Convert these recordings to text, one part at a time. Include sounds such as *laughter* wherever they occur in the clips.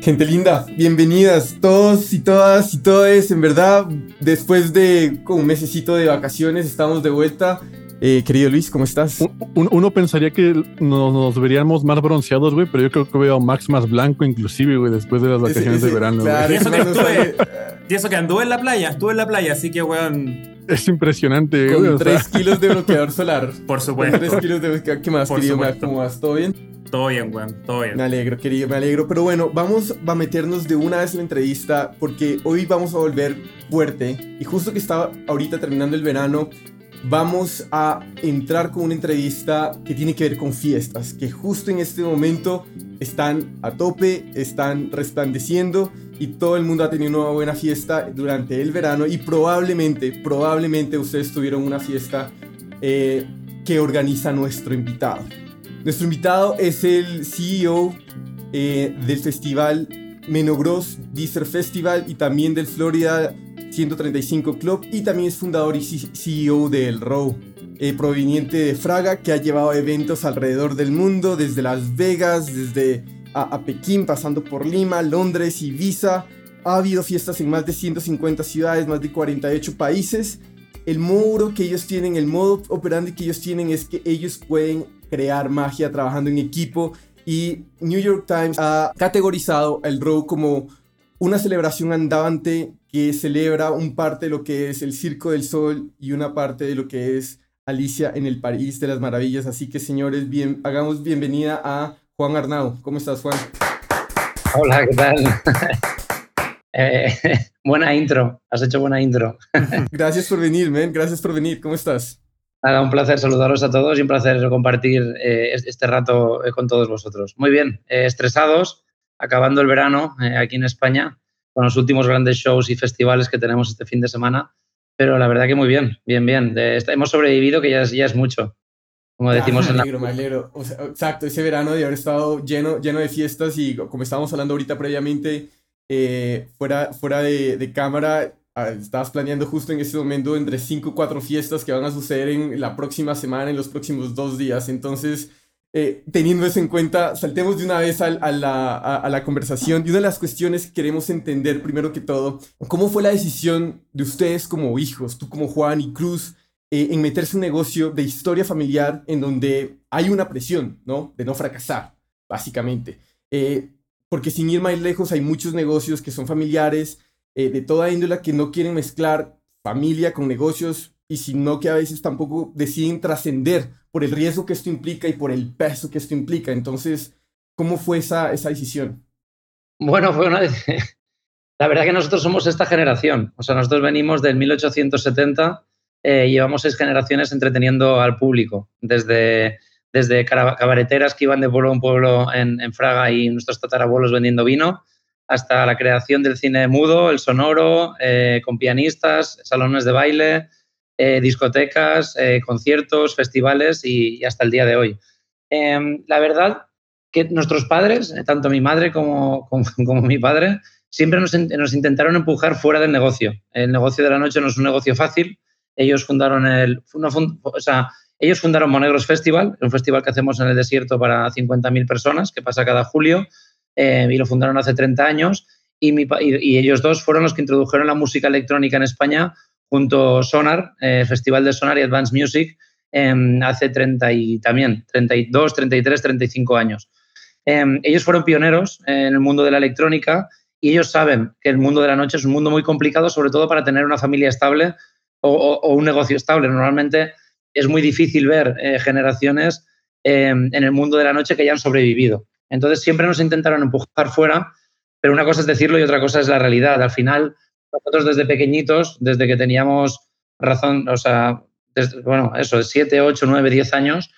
Gente linda, bienvenidas todos y todas y todes. En verdad, después de un mesecito de vacaciones, estamos de vuelta. Eh, querido Luis, ¿cómo estás? uno pensaría que nos, veríamos más bronceados, güey, pero yo creo que veo a Max más blanco, inclusive, güey, después de las vacaciones de verano. Claro, y, eso que estuve, y eso que anduve en la playa, estuve en la playa, así que, weón. Es impresionante, Con güey. 3 kilos de bloqueador solar. Por supuesto. 3 kilos de. ¿Qué más, querido Max? ¿Cómo vas? ¿Todo bien? Todo bien, weón, todo bien. Me alegro, querido, me alegro. Pero bueno, vamos a meternos de una vez en la entrevista porque hoy vamos a volver fuerte. Y justo que estaba ahorita terminando el verano, vamos a entrar con una entrevista que tiene que ver con fiestas, que justo en este momento están a tope, están resplandeciendo y todo el mundo ha tenido una buena fiesta durante el verano y probablemente, probablemente ustedes tuvieron una fiesta eh, que organiza nuestro invitado. Nuestro invitado es el CEO eh, del festival Menogros Deezer Festival y también del Florida 135 Club y también es fundador y CEO del Row. Eh, proveniente de Fraga, que ha llevado eventos alrededor del mundo, desde Las Vegas, desde a, Pekín, pasando por Lima, Londres, Ibiza. Ha habido fiestas en más de 150 ciudades, más de 48 países. El modo que ellos tienen, el modo operandi que ellos tienen es que ellos pueden crear magia trabajando en equipo y New York Times ha categorizado el Row como una celebración andante que celebra un parte de lo que es el Circo del Sol y una parte de lo que es Alicia en el París de las Maravillas. Así que señores, bien, hagamos bienvenida a Juan Arnau. ¿Cómo estás, Juan? Hola, ¿qué tal? *laughs* Eh, *laughs* buena intro, has hecho buena intro. *laughs* Gracias por venir, men. Gracias por venir. ¿Cómo estás? Nada, un placer saludaros a todos y un placer compartir eh, este rato eh, con todos vosotros. Muy bien, estresados, acabando el verano aquí en España con los últimos grandes shows y festivales que tenemos este fin de semana. Pero la verdad que muy bien, bien, bien. hemos sobrevivido, que ya es, ya es mucho. Como decimos en la... Me alegro, exacto, ese verano de haber estado lleno, lleno de fiestas y como estábamos hablando ahorita previamente, eh, fuera, fuera de, de cámara, ah, estabas planeando justo en ese momento entre 5 o 4 fiestas que van a suceder en la próxima semana, en los próximos dos días. Entonces, eh, teniendo eso en cuenta, saltemos de una vez a, la, conversación. Y una de las cuestiones que queremos entender, primero que todo, ¿cómo fue la decisión de ustedes como hijos, tú como Juan y Cruz, eh, en meterse un negocio de historia familiar en donde hay una presión, ¿no? De no fracasar, básicamente. Eh, porque sin ir más lejos, hay muchos negocios que son familiares, de toda índole, que no quieren mezclar familia con negocios y sino que a veces tampoco deciden trascender por el riesgo que esto implica y por el peso que esto implica. Entonces, ¿cómo fue esa, esa decisión? Bueno, fue una *laughs* La verdad que nosotros somos esta generación. O sea, nosotros venimos del 1870 eh, llevamos seis generaciones entreteniendo al público, desde, desde cabareteras que iban de pueblo en pueblo en, Fraga y nuestros tatarabuelos vendiendo vino, hasta la creación del cine mudo, el sonoro, eh, con pianistas, salones de baile, eh, discotecas, eh, conciertos, festivales y, hasta el día de hoy. Em, la verdad que nuestros padres, tanto mi madre como, *laughs* como, mi padre, siempre nos, nos, intentaron empujar fuera del negocio. El negocio de la noche no es un negocio fácil. Ellos fundaron el, o sea, ellos fundaron Monegros Festival, un festival que hacemos en el desierto para 50.000 personas, que pasa cada julio, y lo fundaron hace 30 años. Y, ellos dos fueron los que introdujeron la música electrónica en España junto Sonar, eh, Festival de Sonar y Advanced Music, em, hace 30 y también 32, 33, 35 años. Em, ellos fueron pioneros en el mundo de la electrónica y ellos saben que el mundo de la noche es un mundo muy complicado, sobre todo para tener una familia estable o, un negocio estable. Normalmente es muy difícil ver eh, generaciones em, en el mundo de la noche que hayan sobrevivido. Entonces siempre nos intentaron empujar fuera, pero una cosa es decirlo y otra cosa es la realidad. Al final, nosotros desde pequeñitos, desde que teníamos razón, o sea, bueno, eso, 7, 8, 9, 10 años,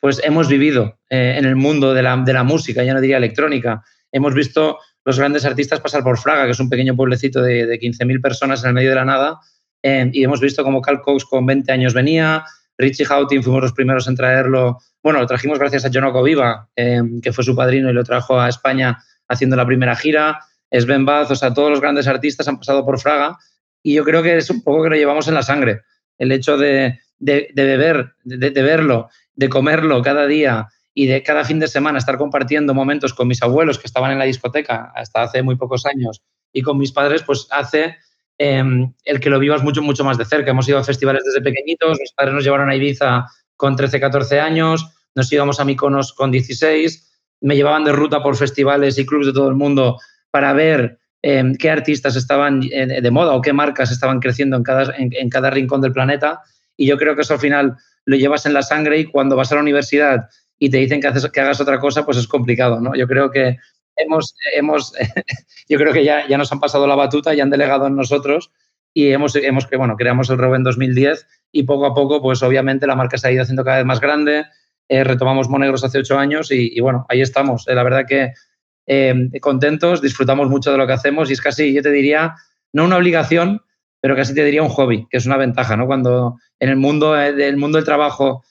pues hemos vivido eh, en el mundo de la, de la, música, ya no diría electrónica. Hemos visto los grandes artistas pasar por Fraga, que es un pequeño pueblecito de, de 15.000 personas en el medio de la nada, eh, y hemos visto cómo Cal Cox con 20 años venía, Richie Houghton fuimos los primeros en traerlo, bueno, lo trajimos gracias a Jonoko Viva, eh, que fue su padrino y lo trajo a España haciendo la primera gira, Sven Baz, o sea, todos los grandes artistas han pasado por Fraga y yo creo que es un poco que lo llevamos en la sangre. El hecho de, de, beber, de, verlo, de comerlo cada día y de cada fin de semana estar compartiendo momentos con mis abuelos que estaban en la discoteca hasta hace muy pocos años y con mis padres, pues hace em, el que lo vivas mucho, mucho más de cerca. Hemos ido a festivales desde pequeñitos, mis padres nos llevaron a Ibiza con 13, 14 años, nos íbamos a Mykonos con 16, me llevaban de ruta por festivales y clubes de todo el mundo para ver em, qué artistas estaban eh, de moda o qué marcas estaban creciendo en cada, en, cada rincón del planeta. Y yo creo que eso al final lo llevas en la sangre y cuando vas a la universidad y te dicen que, que hagas otra cosa, pues es complicado, ¿no? Yo creo que hemos, hemos *laughs* yo creo que ya, ya nos han pasado la batuta y han delegado en nosotros y hemos, hemos que bueno, creamos el Robo en 2010 y poco a poco, pues obviamente la marca se ha ido haciendo cada vez más grande, eh, retomamos Monegros hace ocho años y, bueno, ahí estamos. Eh, la verdad que eh, contentos, disfrutamos mucho de lo que hacemos y es casi, yo te diría, no una obligación, pero casi te diría un hobby, que es una ventaja, ¿no? Cuando en el mundo, del mundo del trabajo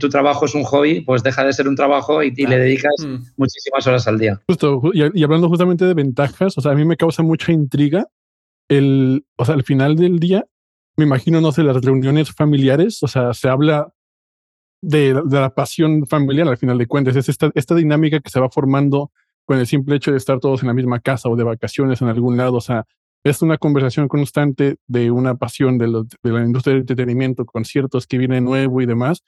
tu trabajo es un hobby, pues deja de ser un trabajo y, le dedicas mm. muchísimas horas al día. Justo, y, hablando justamente de ventajas, o sea, a mí me causa mucha intriga el, o sea, al final del día, me imagino, no sé, las reuniones familiares, o sea, se habla de, la pasión familiar al final de cuentas. Es esta, esta dinámica que se va formando con el simple hecho de estar todos en la misma casa o de vacaciones en algún lado. O sea, es una conversación constante de una pasión de, la industria del entretenimiento, conciertos que viene nuevo y demás.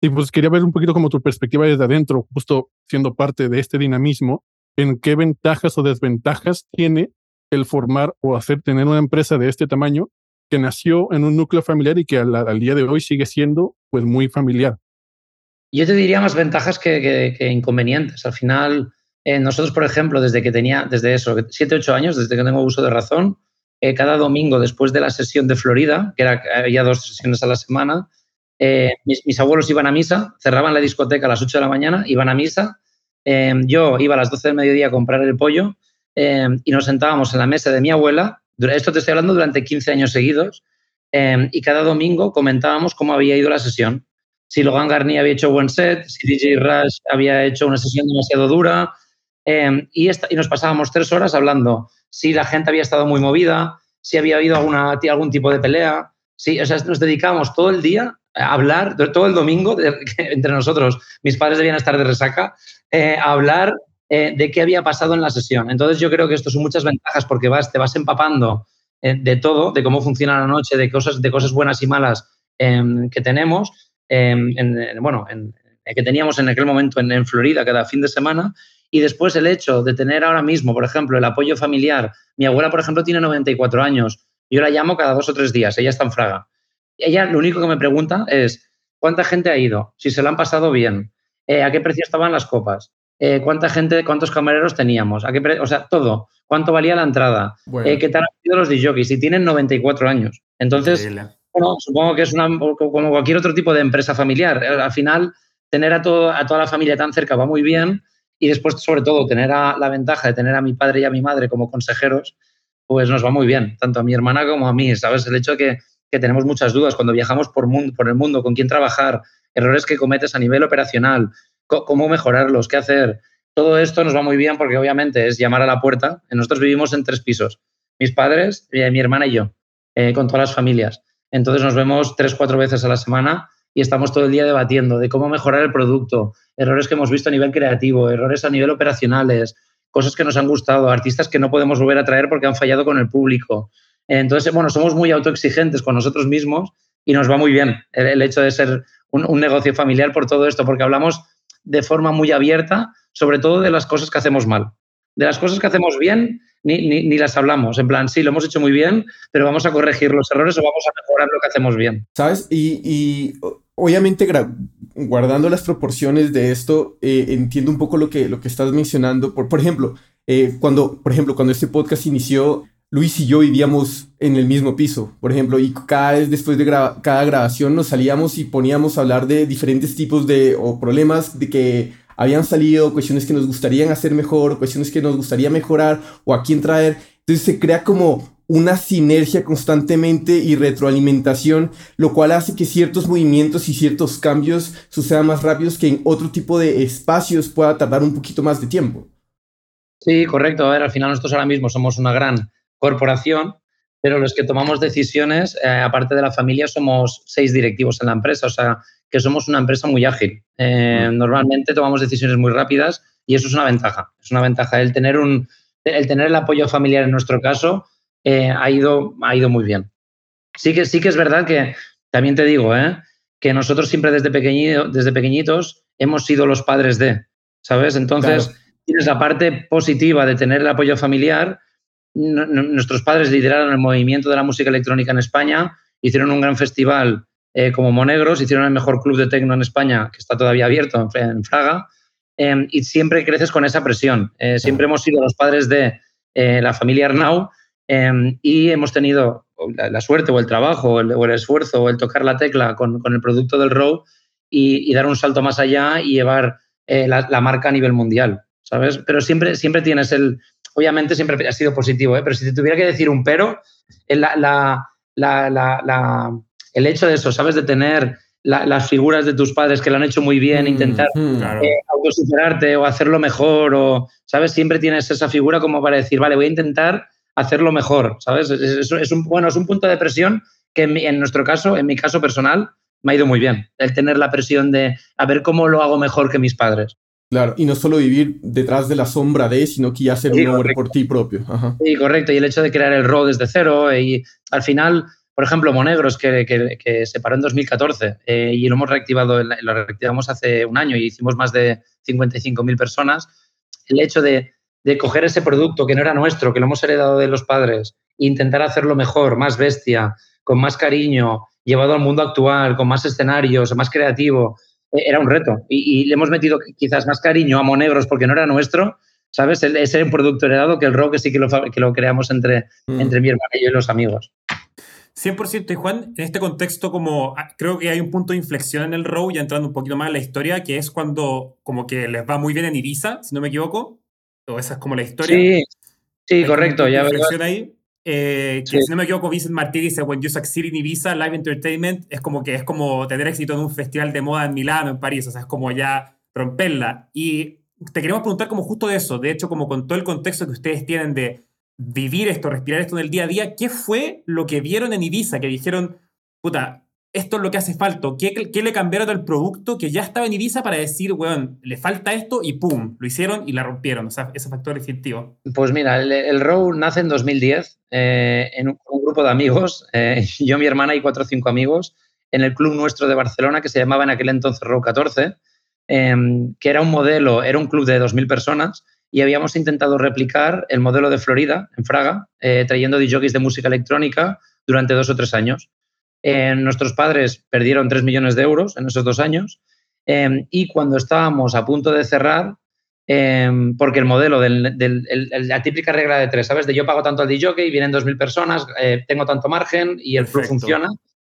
Y pues quería ver un poquito como tu perspectiva desde adentro, justo siendo parte de este dinamismo, en qué ventajas o desventajas tiene el formar o hacer tener una empresa de este tamaño que nació en un núcleo familiar y que al, día de hoy sigue siendo pues muy familiar. Yo te diría más ventajas que, inconvenientes. Al final, eh, nosotros, por ejemplo, desde que tenía, desde eso, 7, 8 años, desde que tengo uso de razón, eh, cada domingo después de la sesión de Florida, que era, había dos sesiones a la semana, eh, mis, abuelos iban a misa, cerraban la discoteca a las 8 de la mañana, iban a misa, yo iba a las 12 del mediodía a comprar el pollo y nos sentábamos en la mesa de mi abuela, esto te estoy hablando durante 15 años seguidos, y cada domingo comentábamos cómo había ido la sesión si Logan Garnier había hecho buen set, si DJ Rush había hecho una sesión demasiado dura. Em, y, nos pasábamos tres horas hablando si la gente había estado muy movida, si había habido algún tipo de pelea. Sí, o sea, nos dedicábamos todo el día hablar, todo el domingo, *laughs* entre nosotros, mis padres debían estar de resaca, eh, hablar eh, de qué había pasado en la sesión. Entonces yo creo que esto son muchas ventajas porque vas, te vas empapando eh, de todo, de cómo funciona la noche, de cosas, de cosas buenas y malas em, que tenemos Em, en, bueno, en, que teníamos en aquel momento en, Florida cada fin de semana. Y después el hecho de tener ahora mismo, por ejemplo, el apoyo familiar. Mi abuela, por ejemplo, tiene 94 años. Yo la llamo cada dos o tres días. Ella está en Fraga. Ella lo único que me pregunta es cuánta gente ha ido, si se la han pasado bien, eh, a qué precio estaban las copas, eh, cuánta gente, cuántos camareros teníamos, a qué o sea, todo, cuánto valía la entrada, eh, qué tal han sido los DJs, y tienen 94 años. Entonces, bueno, supongo que es una, como cualquier otro tipo de empresa familiar. Eh, al final, tener a, todo, a toda la familia tan cerca va muy bien. Y después, sobre todo, tener la ventaja de tener a mi padre y a mi madre como consejeros, pues nos va muy bien, tanto a mi hermana como a mí, ¿sabes? El hecho de que, que tenemos muchas dudas cuando viajamos por, mundo, por el mundo, con quién trabajar, errores que cometes a nivel operacional, cómo mejorarlos, qué hacer. Todo esto nos va muy bien porque obviamente es llamar a la puerta. Nosotros vivimos en tres pisos, mis padres, eh, mi hermana y yo, eh, con todas las familias. Entonces nos vemos tres, cuatro veces a la semana y estamos todo el día debatiendo de cómo mejorar el producto, errores que hemos visto a nivel creativo, errores a nivel operacionales, cosas que nos han gustado, artistas que no podemos volver a traer porque han fallado con el público. Entonces, bueno, somos muy autoexigentes con nosotros mismos y nos va muy bien el, hecho de ser un, negocio familiar por todo esto, porque hablamos de forma muy abierta, sobre todo de las cosas que hacemos mal. De las cosas que hacemos bien, ni, las hablamos. En plan, sí, lo hemos hecho muy bien, pero vamos a corregir los errores o vamos a mejorar lo que hacemos bien. ¿Sabes? Y, obviamente guardando las proporciones de esto, eh, entiendo un poco lo que, lo que estás mencionando. Por, por ejemplo, eh, cuando, por ejemplo, cuando este podcast inició, Luis y yo vivíamos en el mismo piso, por ejemplo, y cada vez después de cada grabación nos salíamos y poníamos a hablar de diferentes tipos de o problemas de que habían salido, cuestiones que nos gustarían hacer mejor, cuestiones que nos gustaría mejorar o a quién traer. Entonces se crea como una sinergia constantemente y retroalimentación, lo cual hace que ciertos movimientos y ciertos cambios sucedan más rápidos que en otro tipo de espacios pueda tardar un poquito más de tiempo. Sí, correcto. A ver, al final nosotros ahora mismo somos una gran corporación, pero los que tomamos decisiones, eh, aparte de la familia, somos seis directivos en la empresa. O sea, que somos una empresa muy ágil. Eh, normalmente tomamos decisiones muy rápidas y eso es una ventaja. Es una ventaja el tener, un, el, tener el apoyo familiar en nuestro caso eh, ha, ido, ha ido muy bien. Sí que, sí que es verdad que, también te digo, ¿eh? que nosotros siempre desde, pequeñito, desde pequeñitos hemos sido los padres de, ¿sabes? Entonces, tienes la parte positiva de tener el apoyo familiar. Nuestros padres lideraron el movimiento de la música electrónica en España, hicieron un gran festival eh, como Monegros, hicieron el mejor club de tecno en España, que está todavía abierto en, Fraga, em, y siempre creces con esa presión. Eh, siempre hemos sido los padres de eh, la familia Arnau em, y hemos tenido la, suerte o el trabajo o el, esfuerzo o el tocar la tecla con, el producto del ROW y, dar un salto más allá y llevar la, marca a nivel mundial, ¿sabes? Pero siempre, siempre tienes el... Obviamente siempre ha sido positivo, pero si te tuviera que decir un pero, la, la el hecho de eso, ¿sabes? De tener las figuras de tus padres que lo han hecho muy bien, mm, intentar mm. eh, autosuperarte o hacerlo mejor, o, ¿sabes? Siempre tienes esa figura como para decir, vale, voy a intentar hacerlo mejor, ¿sabes? Es, un, bueno, es un punto de presión que en, nuestro caso, en mi caso personal, me ha ido muy bien. El tener la presión de a ver cómo lo hago mejor que mis padres. Claro, y no solo vivir detrás de la sombra de, sino que ya ser un hombre por ti propio. Sí, correcto. Y el hecho de crear el RO desde cero y al final por ejemplo, Monegros, que, que, se paró en 2014 eh, y lo hemos reactivado, lo reactivamos hace un año y hicimos más de 55.000 personas, el hecho de, coger ese producto que no era nuestro, que lo hemos heredado de los padres, e intentar hacerlo mejor, más bestia, con más cariño, llevado al mundo actual, con más escenarios, más creativo, eh, era un reto. Y, le hemos metido quizás más cariño a Monegros porque no era nuestro, ¿sabes? Ese era un producto heredado que el rock sí que lo, que lo creamos entre, mm. entre mi hermana y yo y los amigos. 100% y Juan, en este contexto como ah, creo que hay un punto de inflexión en el row, ya entrando un poquito más en la historia, que es cuando como que les va muy bien en Ibiza, si no me equivoco, o esa es como la historia. Sí, sí correcto, ya inflexión ahí. Eh, que si no me equivoco, Vincent Martí dice, when you succeed in Ibiza, live entertainment, es como que es como tener éxito en un festival de moda en Milano, en París, o sea, es como ya romperla. Y te queremos preguntar como justo de eso, de hecho, como con todo el contexto que ustedes tienen de vivir esto, respirar esto en el día a día, ¿qué fue lo que vieron en Ibiza? Que dijeron, puta, esto es lo que hace falta. ¿Qué, qué le cambiaron al producto que ya estaba en Ibiza para decir, weón, le falta esto y pum, lo hicieron y la rompieron? O sea, ese factor distintivo. Pues mira, el, el Row nace en 2010 eh, en un, grupo de amigos, eh, *laughs* yo, mi hermana y cuatro o cinco amigos, en el club nuestro de Barcelona que se llamaba en aquel entonces Row 14, em, que era un modelo, era un club de 2.000 personas y habíamos intentado replicar el modelo de Florida, en Fraga, eh, trayendo DJs de música electrónica durante dos o tres años. Eh, nuestros padres perdieron tres millones de euros en esos dos años eh, y cuando estábamos a punto de cerrar, porque el modelo, de la típica regla de tres, ¿sabes? De yo pago tanto al DJ, vienen dos mil personas, tengo tanto margen y el club funciona,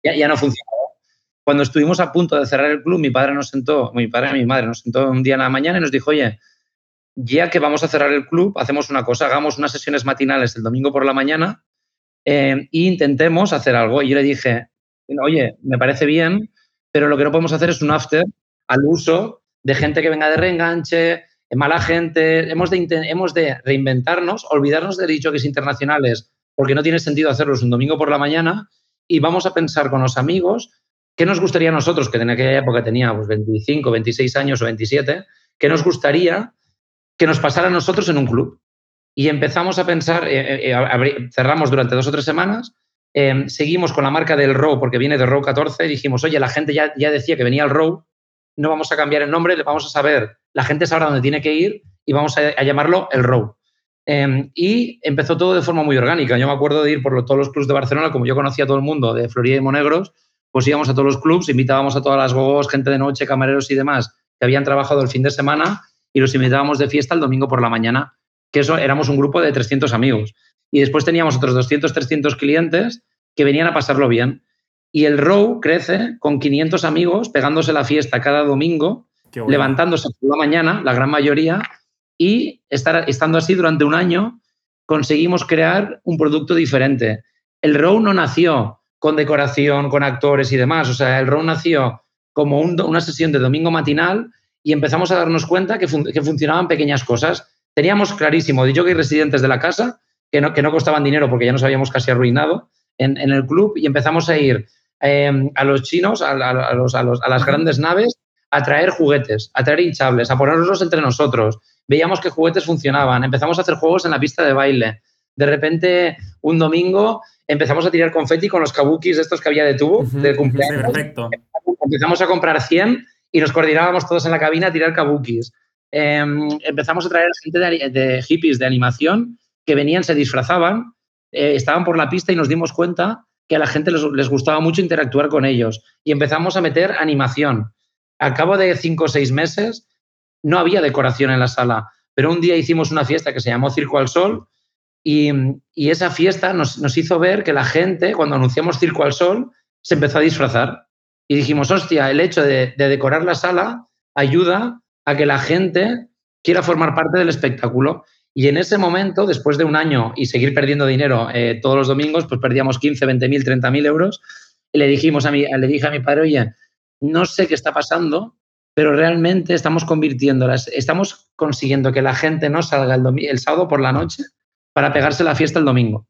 ya, ya no funciona. Cuando estuvimos a punto de cerrar el club, mi padre nos sentó, mi padre y mi madre nos sentó un día en la mañana y nos dijo, oye, ya que vamos a cerrar el club, hacemos una cosa, hagamos unas sesiones matinales el domingo por la mañana e intentemos hacer algo. Y yo le dije, oye, me parece bien, pero lo que no podemos hacer es un after al uso de gente que venga de reenganche, mala gente. Hemos de, hemos de reinventarnos, olvidarnos de dichos internacionales, porque no tiene sentido hacerlos un domingo por la mañana y vamos a pensar con los amigos qué nos gustaría a nosotros, que en aquella época teníamos 25, 26 años o 27, qué nos gustaría que nos pasara a nosotros en un club. Y empezamos a pensar, eh, eh, cerramos durante dos o tres semanas, em, seguimos con la marca del Row, porque viene de Row 14, y dijimos, oye, la gente ya, ya decía que venía al Row, no vamos a cambiar el nombre, le vamos a saber, la gente sabrá dónde tiene que ir y vamos a, llamarlo el Row. Em, y empezó todo de forma muy orgánica. Yo me acuerdo de ir por todos los clubs de Barcelona, como yo conocía a todo el mundo de Florida y Monegros, pues íbamos a todos los clubs, invitábamos a todas las gente de noche, camareros y demás, que habían trabajado el fin de semana y los invitábamos de fiesta el domingo por la mañana, que eso éramos un grupo de 300 amigos. Y después teníamos otros 200, 300 clientes que venían a pasarlo bien. Y el Row crece con 500 amigos pegándose la fiesta cada domingo, levantándose por la mañana, la gran mayoría, y estar, estando así durante un año, conseguimos crear un producto diferente. El Row no nació con decoración, con actores y demás. O sea, el Row nació como una sesión de domingo matinal y empezamos a darnos cuenta que, funcionaban pequeñas cosas. Teníamos clarísimo de y residentes de la casa que no, que no costaban dinero porque ya nos habíamos casi arruinado en, el club y empezamos a ir em, a los chinos, a, los, a, las grandes naves, a traer juguetes, a traer hinchables, a ponerlos entre nosotros. Veíamos que juguetes funcionaban, empezamos a hacer juegos en la pista de baile. De repente, un domingo, empezamos a tirar confeti con los kabukis estos que había de tubo, de cumpleaños. perfecto. Empezamos a comprar 100 y nos coordinábamos todos en la cabina a tirar kabukis. Em, empezamos a traer gente de, hippies de animación que venían, se disfrazaban, eh, estaban por la pista y nos dimos cuenta que a la gente les, gustaba mucho interactuar con ellos. Y empezamos a meter animación. Al cabo de cinco o seis meses no había decoración en la sala, pero un día hicimos una fiesta que se llamó Circo al Sol y, esa fiesta nos, hizo ver que la gente, cuando anunciamos Circo al Sol, se empezó a disfrazar. Y dijimos, hostia, el hecho de decorar la sala ayuda a que la gente quiera formar parte del espectáculo. Y en ese momento, después de un año y seguir perdiendo dinero eh, todos los domingos, pues perdíamos 15, 20 mil, 30 mil euros. Y le, dijimos a mi, le dije a mi padre, oye, no sé qué está pasando, pero realmente estamos convirtiéndolas, estamos consiguiendo que la gente no salga el, el sábado por la noche para pegarse la fiesta el domingo.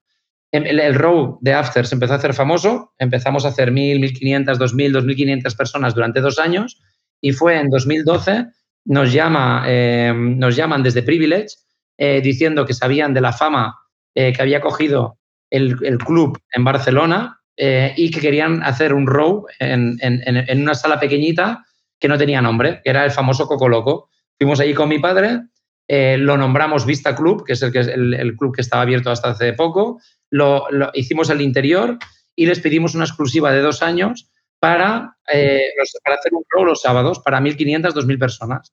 Em, el, el, row de After se empezó a hacer famoso, empezamos a hacer 1.000, 1.500, 2.000, 2.500 personas durante dos años y fue en 2012 nos, llama, eh, nos llaman desde Privilege eh, diciendo que sabían de la fama eh, que había cogido el, club en Barcelona y que querían hacer un row en, una sala pequeñita que no tenía nombre, que era el famoso Coco Loco. Fuimos allí con mi padre, lo nombramos Vista Club, que es el, que el, club que estaba abierto hasta hace poco, lo, hicimos el interior y les pedimos una exclusiva de dos años para, para hacer un row los sábados para 1.500, 2.000 personas.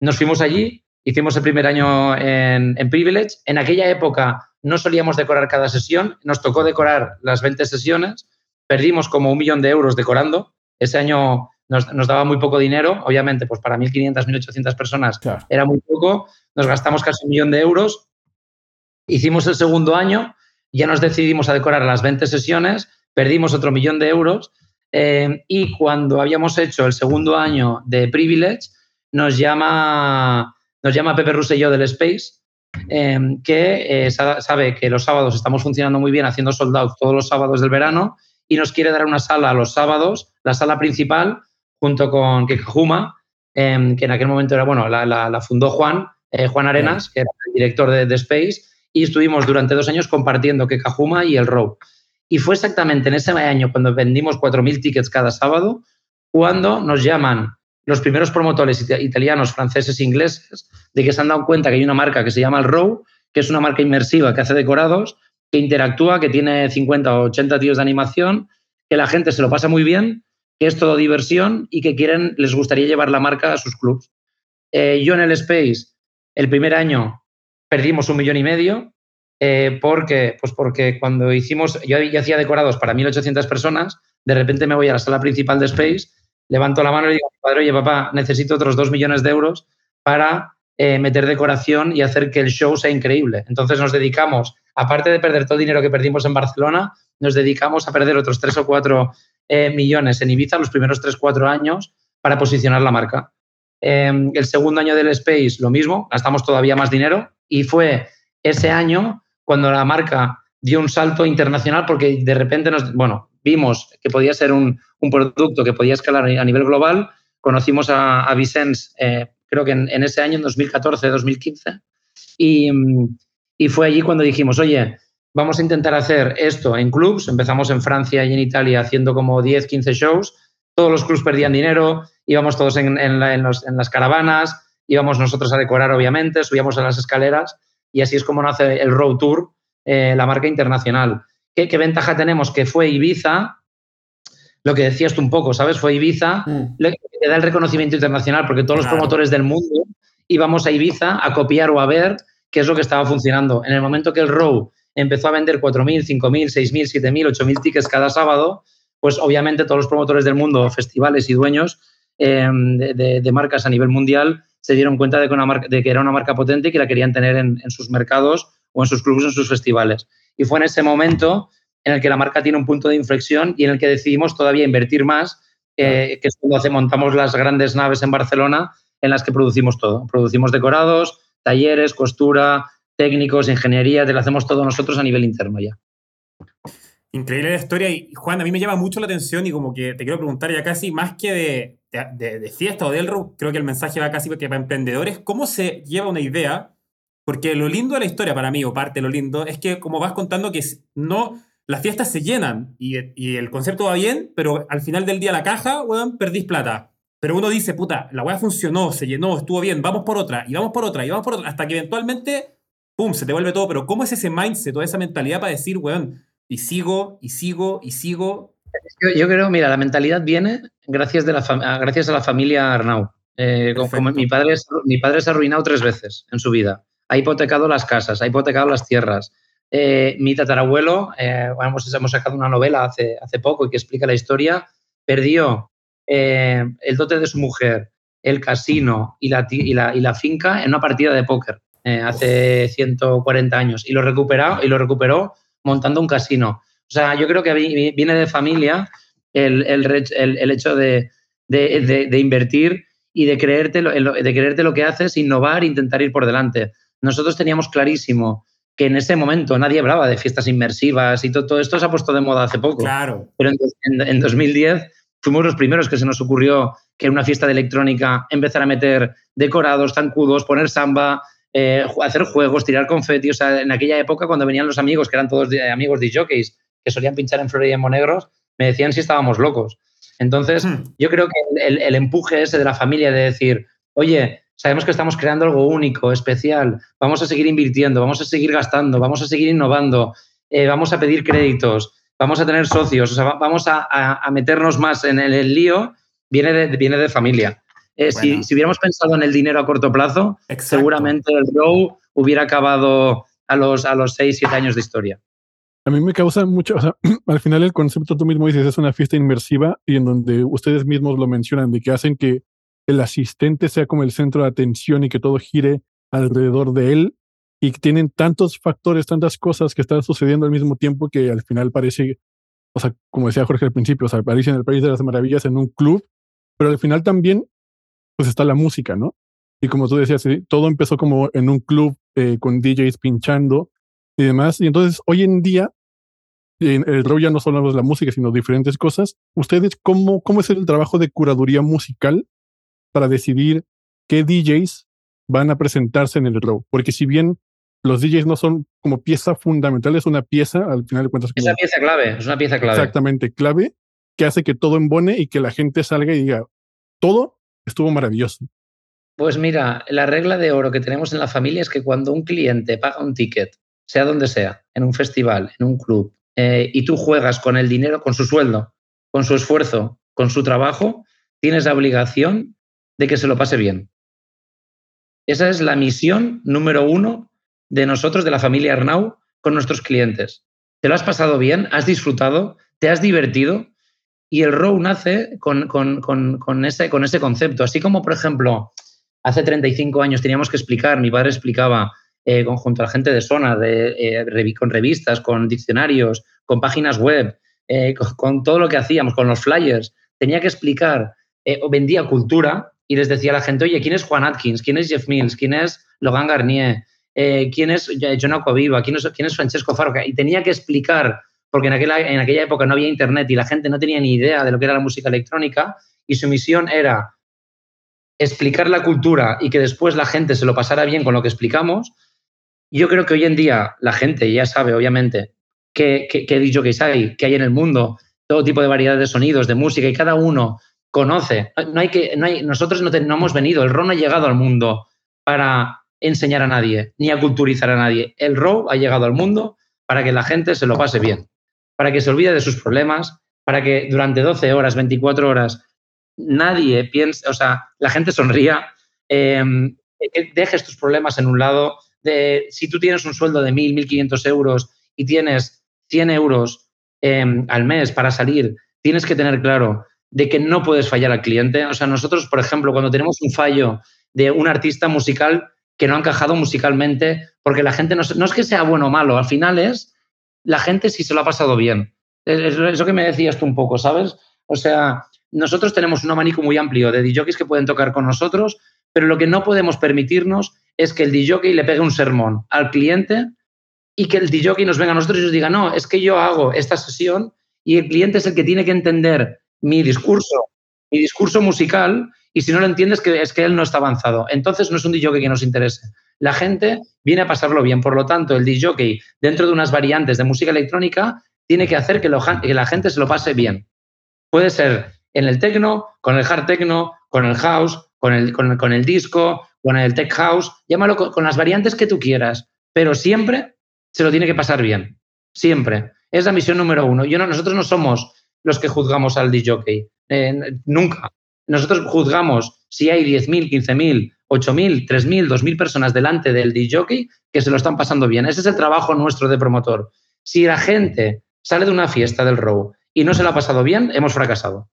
Nos fuimos allí, hicimos el primer año en, Privilege. En aquella época no solíamos decorar cada sesión, nos tocó decorar las 20 sesiones, perdimos como un millón de euros decorando. Ese año nos, daba muy poco dinero, obviamente, pues para 1.500, 1.800 personas era muy poco, nos gastamos casi un millón de euros. Hicimos el segundo año, ya nos decidimos a decorar las 20 sesiones, perdimos otro millón de euros eh, y cuando habíamos hecho el segundo año de Privilege, nos llama, nos llama Pepe Rosselló del Space, em, que eh, sabe que los sábados estamos funcionando muy bien haciendo sold out todos los sábados del verano y nos quiere dar una sala los sábados, la sala principal, junto con Kekajuma, em, que en aquel momento era, bueno, la, fundó Juan, eh, Juan Arenas, que era el director de, de, Space, y estuvimos durante dos años compartiendo Kekajuma y el Row. Y fue exactamente en ese año cuando vendimos 4.000 tickets cada sábado, cuando nos llaman los primeros promotores italianos, franceses e ingleses de que se han dado cuenta que hay una marca que se llama el Row, que es una marca inmersiva que hace decorados, que interactúa, que tiene 50 o 80 tíos de animación, que la gente se lo pasa muy bien, que es todo diversión y que quieren, les gustaría llevar la marca a sus clubs. Eh, yo en el Space, el primer año, perdimos un millón y medio, eh, porque, pues porque cuando hicimos, yo, yo hacía decorados para 1.800 personas, de repente me voy a la sala principal de Space levanto la mano y digo, padre, oye, papá, necesito otros dos millones de euros para eh, meter decoración y hacer que el show sea increíble. Entonces nos dedicamos, aparte de perder todo el dinero que perdimos en Barcelona, nos dedicamos a perder otros tres o cuatro eh, millones en Ibiza los primeros tres, cuatro años para posicionar la marca. Em, el segundo año del Space, lo mismo, gastamos todavía más dinero y fue ese año cuando la marca dio un salto internacional porque de repente nos, bueno, vimos que podía ser un, producto que podía escalar a nivel global. Conocimos a, a Vicens, eh, creo que en, ese año, en 2014, 2015, y, y fue allí cuando dijimlos, oye, vamos a intentar hacer esto en clubs. Empezamos en Francia y en Italia haciendo como 10, 15 shows. Todos los clubs perdían dinero, íbamos todos en, en, las caravanas, íbamos nosotros a decorar, obviamente, subíamos a las escaleras y así es como nace el Road Tour, eh, la marca internacional. ¿Qué, ventaja tenemos? Que fue Ibiza, lo que decías tú un poco, ¿sabes? Fue Ibiza mm. lo que da el reconocimiento internacional, porque todos los promotores del mundo íbamos a Ibiza a copiar o a ver qué es lo que estaba funcionando. En el momento que el Row empezó a vender 4.000, 5.000, 6.000, 7.000, 8.000 tickets cada sábado, pues obviamente todos los promotores del mundo, festivales y dueños em, de, marcas a nivel mundial, se dieron cuenta de que, una marca, de que, era una marca potente y que la querían tener en, en sus mercados o en sus clubes, en sus festivales. Y fue en ese momento en el que la marca tiene un punto de inflexión y en el que decidimos todavía invertir más, eh, que es cuando hace, montamos las grandes naves en Barcelona en las que producimos todo. Producimos decorados, talleres, costura, técnicos, ingeniería, te lo hacemos todo nosotros a nivel interno ya. Increíble la historia y Juan, a mí me llama mucho la atención y como que te quiero preguntar ya casi más que de, de, de fiesta o del rock, creo que el mensaje va casi que para emprendedores, ¿cómo se lleva una idea? Porque lo lindo de la historia para mí, o parte de lo lindo, es que como vas contando que no, las fiestas se llenan y, y el concepto va bien, pero al final del día la caja, weón, perdís plata. Pero uno dice, puta, la weá funcionó, se llenó, estuvo bien, vamos por otra, y vamos por otra, y vamos por otra, hasta que eventualmente, pum, se te vuelve todo. Pero ¿cómo es ese mindset, toda esa mentalidad para decir, weón, y sigo, y sigo, y sigo? Yo, creo, mira, la mentalidad viene gracias, de la gracias a la familia Arnau. Eh, como, mi, padre, mi padre se ha arruinado tres veces en su vida. Ha hipotecado las casas, ha hipotecado las tierras. Eh, mi tatarabuelo, eh, hemos, hemos, sacado una novela hace, hace poco y que explica la historia, perdió eh, el dote de su mujer, el casino y la, y la, y la finca en una partida de póker hace 140 años y lo, recuperó, y lo recuperó montando un casino. O sea, yo creo que viene de familia el, el, el, hecho de, de, de, invertir y de creerte, lo, de creerte lo que haces, innovar, intentar ir por delante. Nosotros teníamos clarísimo que en ese momento nadie hablaba de fiestas inmersivas y todo, todo esto se ha puesto de moda hace poco. Claro. Pero en, en, en 2010 fuimos los primeros que se nos ocurrió que en una fiesta de electrónica empezar a meter decorados, zancudos, poner samba, eh, hacer juegos, tirar confeti. O sea, en aquella época, cuando venían los amigos, que eran todos amigos de jockeys, que solían pinchar en Florida y en Monegros, me decían si estábamos locos. Entonces, hmm. yo creo que el, el, empuje ese de la familia de decir, oye, sabemos que estamos creando algo único, especial, vamos a seguir invirtiendo, vamos a seguir gastando, vamos a seguir innovando, eh, vamos a pedir créditos, vamos a tener socios, o sea, vamos a, a, meternos más en el, el, lío, viene de, viene de familia. Eh, bueno. si, si, hubiéramos pensado en el dinero a corto plazo, Exacto. seguramente el Row hubiera acabado a los, a los 6, 7 años de historia. A mí me causa mucho, o sea, *clears throat* al final el concepto tú mismo dices es una fiesta inmersiva y en donde ustedes mismos lo mencionan, de que hacen que el asistente sea como el centro de atención y que todo gire alrededor de él y tienen tantos factores, tantas cosas que están sucediendo al mismo tiempo que al final parece, o sea, como decía Jorge al principio, o sea, parece en el País de las Maravillas en un club, pero al final también, pues está la música, ¿no? Y como tú decías, todo empezó como en un club eh, con DJs pinchando y demás. Y entonces, hoy en día, en el rol ya no solo es la música, sino diferentes cosas. ¿Ustedes cómo, cómo es el trabajo de curaduría musical para decidir qué DJs van a presentarse en el row? Porque si bien los DJs no son como pieza fundamental, es una pieza, al final de cuentas. Es una pieza clave, es una pieza clave. Exactamente, clave, que hace que todo embone y que la gente salga y diga, todo estuvo maravilloso. Pues mira, la regla de oro que tenemos en la familia es que cuando un cliente paga un ticket, sea donde sea, en un festival, en un club, eh, y tú juegas con el dinero, con su sueldo, con su esfuerzo, con su trabajo, tienes la obligación de que se lo pase bien. Esa es la misión número uno de nosotros, de la familia Arnau, con nuestros clientes. ¿Te lo has pasado bien? ¿Has disfrutado? ¿Te has divertido? Y el ROW nace con, con, con, con, ese, ese concepto. Así como, por ejemplo, hace 35 años teníamos que explicar, mi padre explicaba eh, a la gente de Sona, de, eh, con revistas, con diccionarios, con páginas web, eh, con, todo lo que hacíamos, con los flyers. Tenía que explicar, eh, o vendía cultura y les decía a la gente, oye, ¿quién es Juan Atkins? ¿Quién es Jeff Mills? ¿Quién es Logan Garnier? eh, quién es John Aquaviva, ¿Quién es, quién es Francesco Farca, y tenía que explicar, porque en aquella, en aquella época no había internet y la gente no tenía ni idea de lo que era la música electrónica, y su misión era explicar la cultura y que después la gente se lo pasara bien con lo que explicamos. Yo creo que hoy en día la gente ya sabe, obviamente, qué, qué, qué DJs hay, qué hay en el mundo, todo tipo de variedad de sonidos, de música, y cada uno conoce. No hay que, no hay, nosotros no, te, no hemos venido, el RON ha llegado al mundo para enseñar a nadie, ni a culturizar a nadie. El RAW ha llegado al mundo para que la gente se lo pase bien, para que se olvide de sus problemas, para que durante 12 horas, 24 horas, nadie piense, o sea, la gente sonría, eh, dejes tus problemas en un lado. De, si tú tienes un sueldo de 1.000, 1.500 euros y tienes 100 euros eh, al mes para salir, tienes que tener claro de que no puedes fallar al cliente. O sea, nosotros, por ejemplo, cuando tenemos un fallo de un artista musical, que no ha encajado musicalmente, porque la gente no, no, es que sea bueno o malo, al final es la gente si se lo ha pasado bien. Es eso que me decías tú un poco, ¿sabes? O sea, nosotros tenemos un abanico muy amplio de DJs que pueden tocar con nosotros, pero lo que no podemos permitirnos es que el DJ le pegue un sermón al cliente y que el DJ nos venga a nosotros y nos diga, no, es que yo hago esta sesión y el cliente es el que tiene que entender mi discurso, mi discurso musical, y si no lo entiendes, que es que él no está avanzado. Entonces no es un DJ que nos interese. La gente viene a pasarlo bien. Por lo tanto, el DJ dentro de unas variantes de música electrónica tiene que hacer que, la gente se lo pase bien. Puede ser en el techno, con el hard techno, con el house, con el, con, el disco, con el tech house, llámalo con, las variantes que tú quieras, pero siempre se lo tiene que pasar bien. Siempre. Es la misión número uno. Yo no, nosotros no somos los que juzgamos al DJ. Eh, nunca. Nosotros juzgamos si hay 10.000, 15.000, 8.000, 3.000, 2.000 personas delante del DJ que se lo están pasando bien. Ese es el trabajo nuestro de promotor. Si la gente sale de una fiesta del Row y no se lo ha pasado bien, hemos fracasado.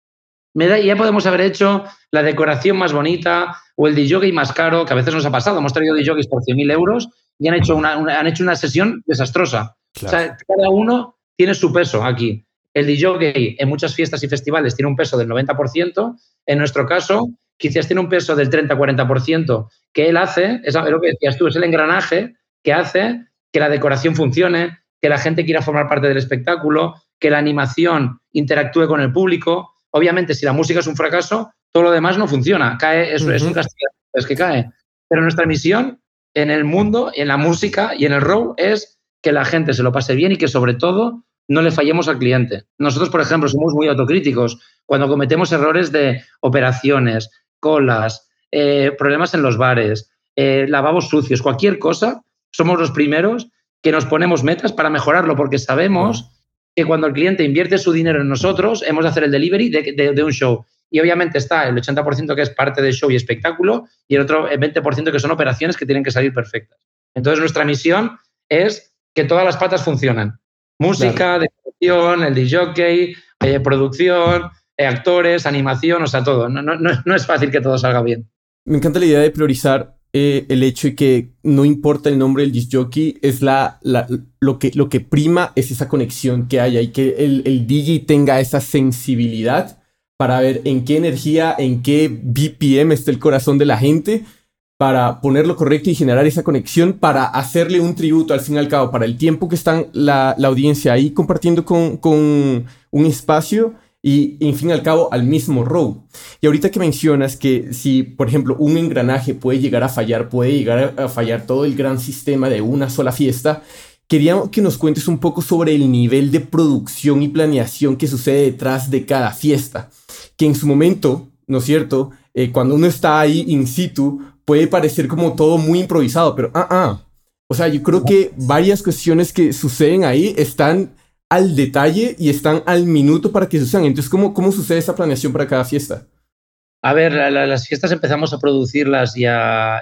Me da, ya podemos haber hecho la decoración más bonita o el DJ más caro, que a veces nos ha pasado. Hemos traído DJs por 100.000 euros y han hecho una, han hecho una sesión desastrosa. O sea, cada uno tiene su peso aquí. El DJ en muchas fiestas y festivales tiene un peso del 90%. En nuestro caso, quizás tiene un peso del 30-40% que él hace, es lo que decías tú, es el engranaje que hace que la decoración funcione, que la gente quiera formar parte del espectáculo, que la animación interactúe con el público. Obviamente, si la música es un fracaso, todo lo demás no funciona. Cae, es, es un castigo, es que cae. Pero nuestra misión en el mundo, en la música y en el row es que la gente se lo pase bien y que sobre todo no le fallemos al cliente. Nosotros, por ejemplo, somos muy autocríticos. Cuando cometemos errores de operaciones, colas, eh, problemas en los bares, eh, lavabos sucios, cualquier cosa, somos los primeros que nos ponemos metas para mejorarlo, porque sabemos que cuando el cliente invierte su dinero en nosotros, hemos de hacer el delivery de, un show. Y obviamente está el 80% que es parte del show y espectáculo y el otro 20% que son operaciones que tienen que salir perfectas. Entonces, nuestra misión es que todas las patas funcionen. Música, decoración, el DJ, eh, producción, eh, actores, animación, o sea, todo. No, no, no, es fácil que todo salga bien. Me encanta la idea de priorizar eh, el hecho de que no importa el nombre del disc jockey, es la, lo, que, lo que prima es esa conexión que haya y que el, el DJ tenga esa sensibilidad para ver en qué energía, en qué BPM está el corazón de la gente, para ponerlo correcto y generar esa conexión, para hacerle un tributo al fin y al cabo, para el tiempo que está la, la audiencia ahí compartiendo con, con un espacio y, en fin y al cabo, al mismo row. Y ahorita que mencionas que si, por ejemplo, un engranaje puede llegar a fallar, puede llegar a fallar todo el gran sistema de una sola fiesta, quería que nos cuentes un poco sobre el nivel de producción y planeación que sucede detrás de cada fiesta. Que en su momento, ¿no es cierto? Eh, cuando uno está ahí in situ, puede parecer como todo muy improvisado, pero ah, ah. O sea, yo creo que varias cuestiones que suceden ahí están al detalle y están al minuto para que sucedan. Entonces, ¿cómo, cómo sucede esa planeación para cada fiesta? A ver, las fiestas empezamos a producirlas y a,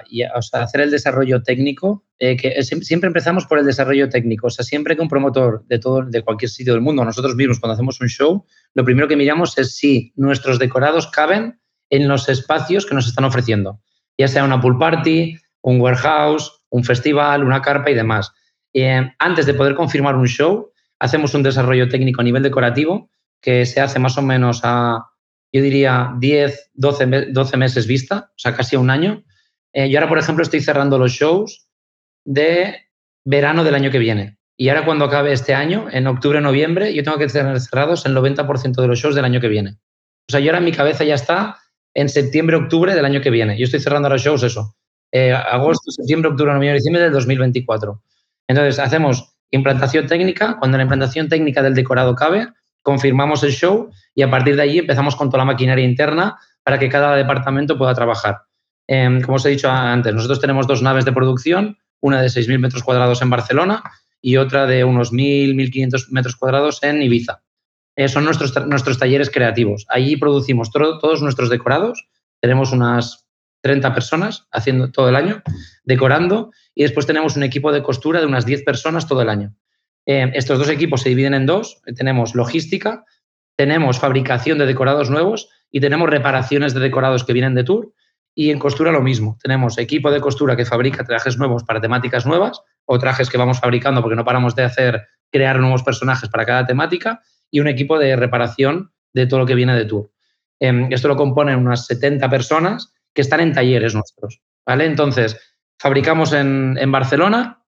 hacer el desarrollo técnico, eh, que siempre empezamos por el desarrollo técnico. O sea, siempre que un promotor de, todo, de cualquier sitio del mundo, nosotros mismos cuando hacemos un show, lo primero que miramos es si nuestros decorados caben en los espacios que nos están ofreciendo, ya sea una pool party, un warehouse, un festival, una carpa y demás. Eh, antes de poder confirmar un show, hacemos un desarrollo técnico a nivel decorativo que se hace más o menos a, yo diría, 10, 12, 12 meses vista, o sea, casi un año. Eh, yo ahora, por ejemplo, estoy cerrando los shows de verano del año que viene. Y ahora cuando acabe este año, en octubre, noviembre, yo tengo que tener cerrados el 90% de los shows del año que viene. O sea, yo ahora mi cabeza ya está en septiembre, octubre del año que viene. Yo estoy cerrando los shows eso. Eh, agosto, septiembre, octubre, noviembre, diciembre del 2024. Entonces, hacemos Implantación técnica, cuando la implantación técnica del decorado cabe, confirmamos el show y a partir de allí empezamos con toda la maquinaria interna para que cada departamento pueda trabajar. Em, como os he dicho antes, nosotros tenemos dos naves de producción, una de 6.000 metros cuadrados en Barcelona y otra de unos 1.000, 1.500 metros cuadrados en Ibiza. Eh, son nuestros, nuestros talleres creativos. Allí producimos todos nuestros decorados. Tenemos unas 30 personas haciendo todo el año, decorando, y después tenemos un equipo de costura de unas 10 personas todo el año. Eh, estos dos equipos se dividen en dos. Tenemos logística, tenemos fabricación de decorados nuevos y tenemos reparaciones de decorados que vienen de tour. Y en costura lo mismo. Tenemos equipo de costura que fabrica trajes nuevos para temáticas nuevas o trajes que vamos fabricando porque no paramos de hacer, crear nuevos personajes para cada temática y un equipo de reparación de todo lo que viene de tour. Eh, esto lo componen unas 70 personas que están en talleres nuestros, ¿vale? Entonces, fabricamos en, Barcelona,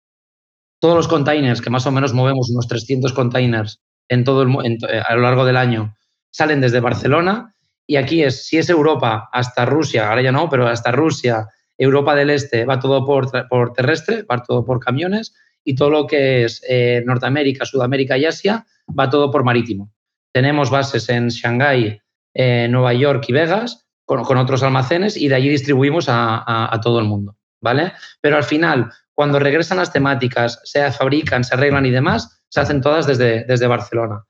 todos los containers, que más o menos movemos unos 300 containers en todo el, a lo largo del año, salen desde Barcelona y aquí es, si es Europa hasta Rusia, ahora ya no, pero hasta Rusia, Europa del Este, va todo por, por terrestre, va todo por camiones y todo lo que es eh, Norteamérica, Sudamérica y Asia va todo por marítimo. Tenemos bases en Shanghái, eh, Nueva York y Vegas con, otros almacenes y de allí distribuimos a, todo el mundo, ¿vale? Pero al final, cuando regresan las temáticas, se fabrican, se arreglan y demás, se hacen todas desde, desde Barcelona.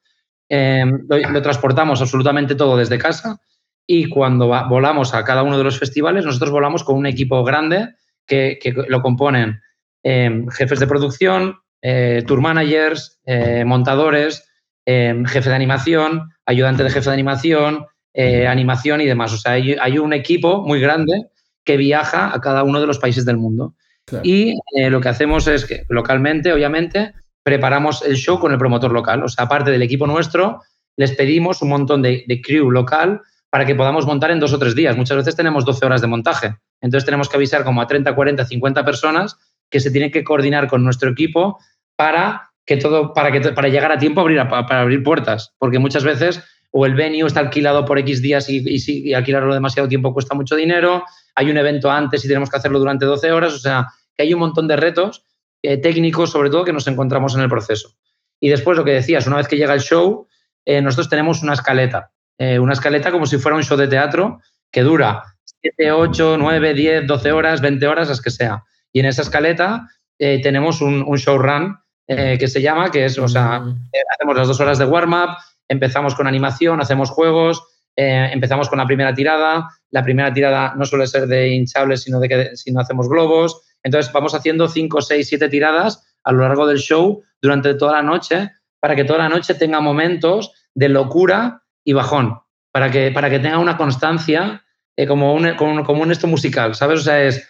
Em, lo, transportamos absolutamente todo desde casa y cuando volamos a cada uno de los festivales, nosotros volamos con un equipo grande que, lo componen em, jefes de producción, eh, tour managers, eh, montadores, em, jefe de animación, ayudante de jefe de animación, eh, animación y demás. O sea, hay, un equipo muy grande que viaja a cada uno de los países del mundo. Y lo que hacemos es que localmente, obviamente, preparamos el show con el promotor local. O sea, aparte del equipo nuestro, les pedimos un montón de, crew local para que podamos montar en dos o tres días. Muchas veces tenemos 12 horas de montaje. Entonces tenemos que avisar como a 30, 40, 50 personas que se tienen que coordinar con nuestro equipo para que todo, para, que, para llegar a tiempo a abrir, para abrir puertas. Porque muchas veces o el venue está alquilado por X días y, y, y, alquilarlo demasiado tiempo cuesta mucho dinero, hay un evento antes y tenemos que hacerlo durante 12 horas, o sea, que hay un montón de retos eh, técnicos, sobre todo, que nos encontramos en el proceso. Y después, lo que decías, una vez que llega el show, eh, nosotros tenemos una escaleta. Eh, una escaleta como si fuera un show de teatro que dura 7, 8, 9, 10, 12 horas, 20 horas, las que sea. Y en esa escaleta tenemos un, un show run que se llama, que es, o sea, mm. hacemos las dos horas de warm-up, empezamos con animación, hacemos juegos, empezamos con la primera tirada. La primera tirada no suele ser de hinchables, sino de que si no hacemos globos. Entonces vamos haciendo 5, 6, 7 tiradas a lo largo del show durante toda la noche para que toda la noche tenga momentos de locura y bajón, para que, para que tenga una constancia eh, como, un, como, un esto musical, ¿sabes? O sea, es,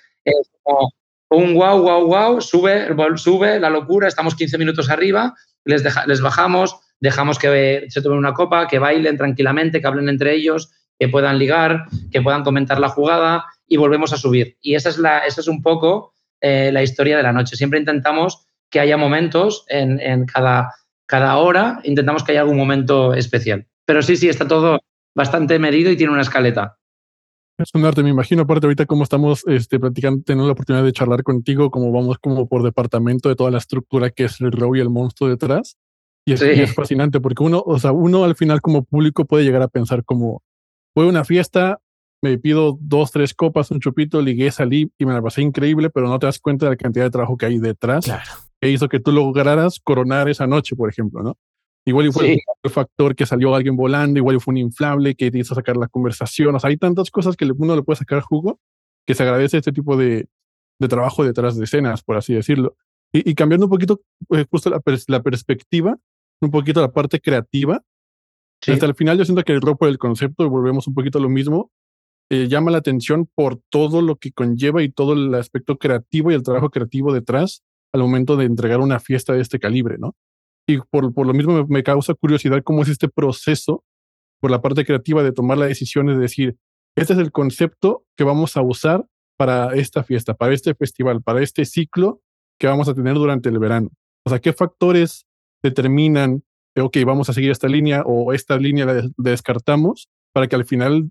como un wow, wow, wow, sube, sube la locura, estamos 15 minutos arriba, les, les bajamos, dejamos que se tomen una copa, que bailen tranquilamente, que hablen entre ellos, que puedan ligar, que puedan comentar la jugada y volvemos a subir. Y esa es, la, esa es un poco eh, la historia de la noche. Siempre intentamos que haya momentos en, cada, cada hora, intentamos que haya algún momento especial. Pero sí, sí, está todo bastante medido y tiene una escaleta. Es un arte, me imagino, aparte ahorita como estamos este, platicando, teniendo la oportunidad de charlar contigo, como vamos como por departamento de toda la estructura que es el row y el monstruo detrás. Y es, y es, fascinante porque uno, o sea, uno al final como público puede llegar a pensar como, fue una fiesta, me pido dos, tres copas, un chupito, ligué, salí y me la pasé increíble, pero no te das cuenta de la cantidad de trabajo que hay detrás claro. que hizo que tú lograras coronar esa noche, por ejemplo, ¿no? Igual fue el factor que salió alguien volando, igual fue un inflable que te hizo sacar la conversación. O sea, hay tantas cosas que uno le puede sacar jugo que se agradece este tipo de, de trabajo detrás de escenas, por así decirlo. Y, cambiando un poquito, eh, justo la, la, perspectiva, un poquito la parte creativa. Hasta el final yo siento que el ropo del concepto, y volvemos un poquito a lo mismo, eh, llama la atención por todo lo que conlleva y todo el aspecto creativo y el trabajo creativo detrás al momento de entregar una fiesta de este calibre, ¿no? Y por, por lo mismo me, causa curiosidad cómo es este proceso por la parte creativa de tomar la decisión de decir, este es el concepto que vamos a usar para esta fiesta, para este festival, para este ciclo que vamos a tener durante el verano. O sea, ¿qué factores determinan, ok, vamos a seguir esta línea o esta línea la descartamos para que al final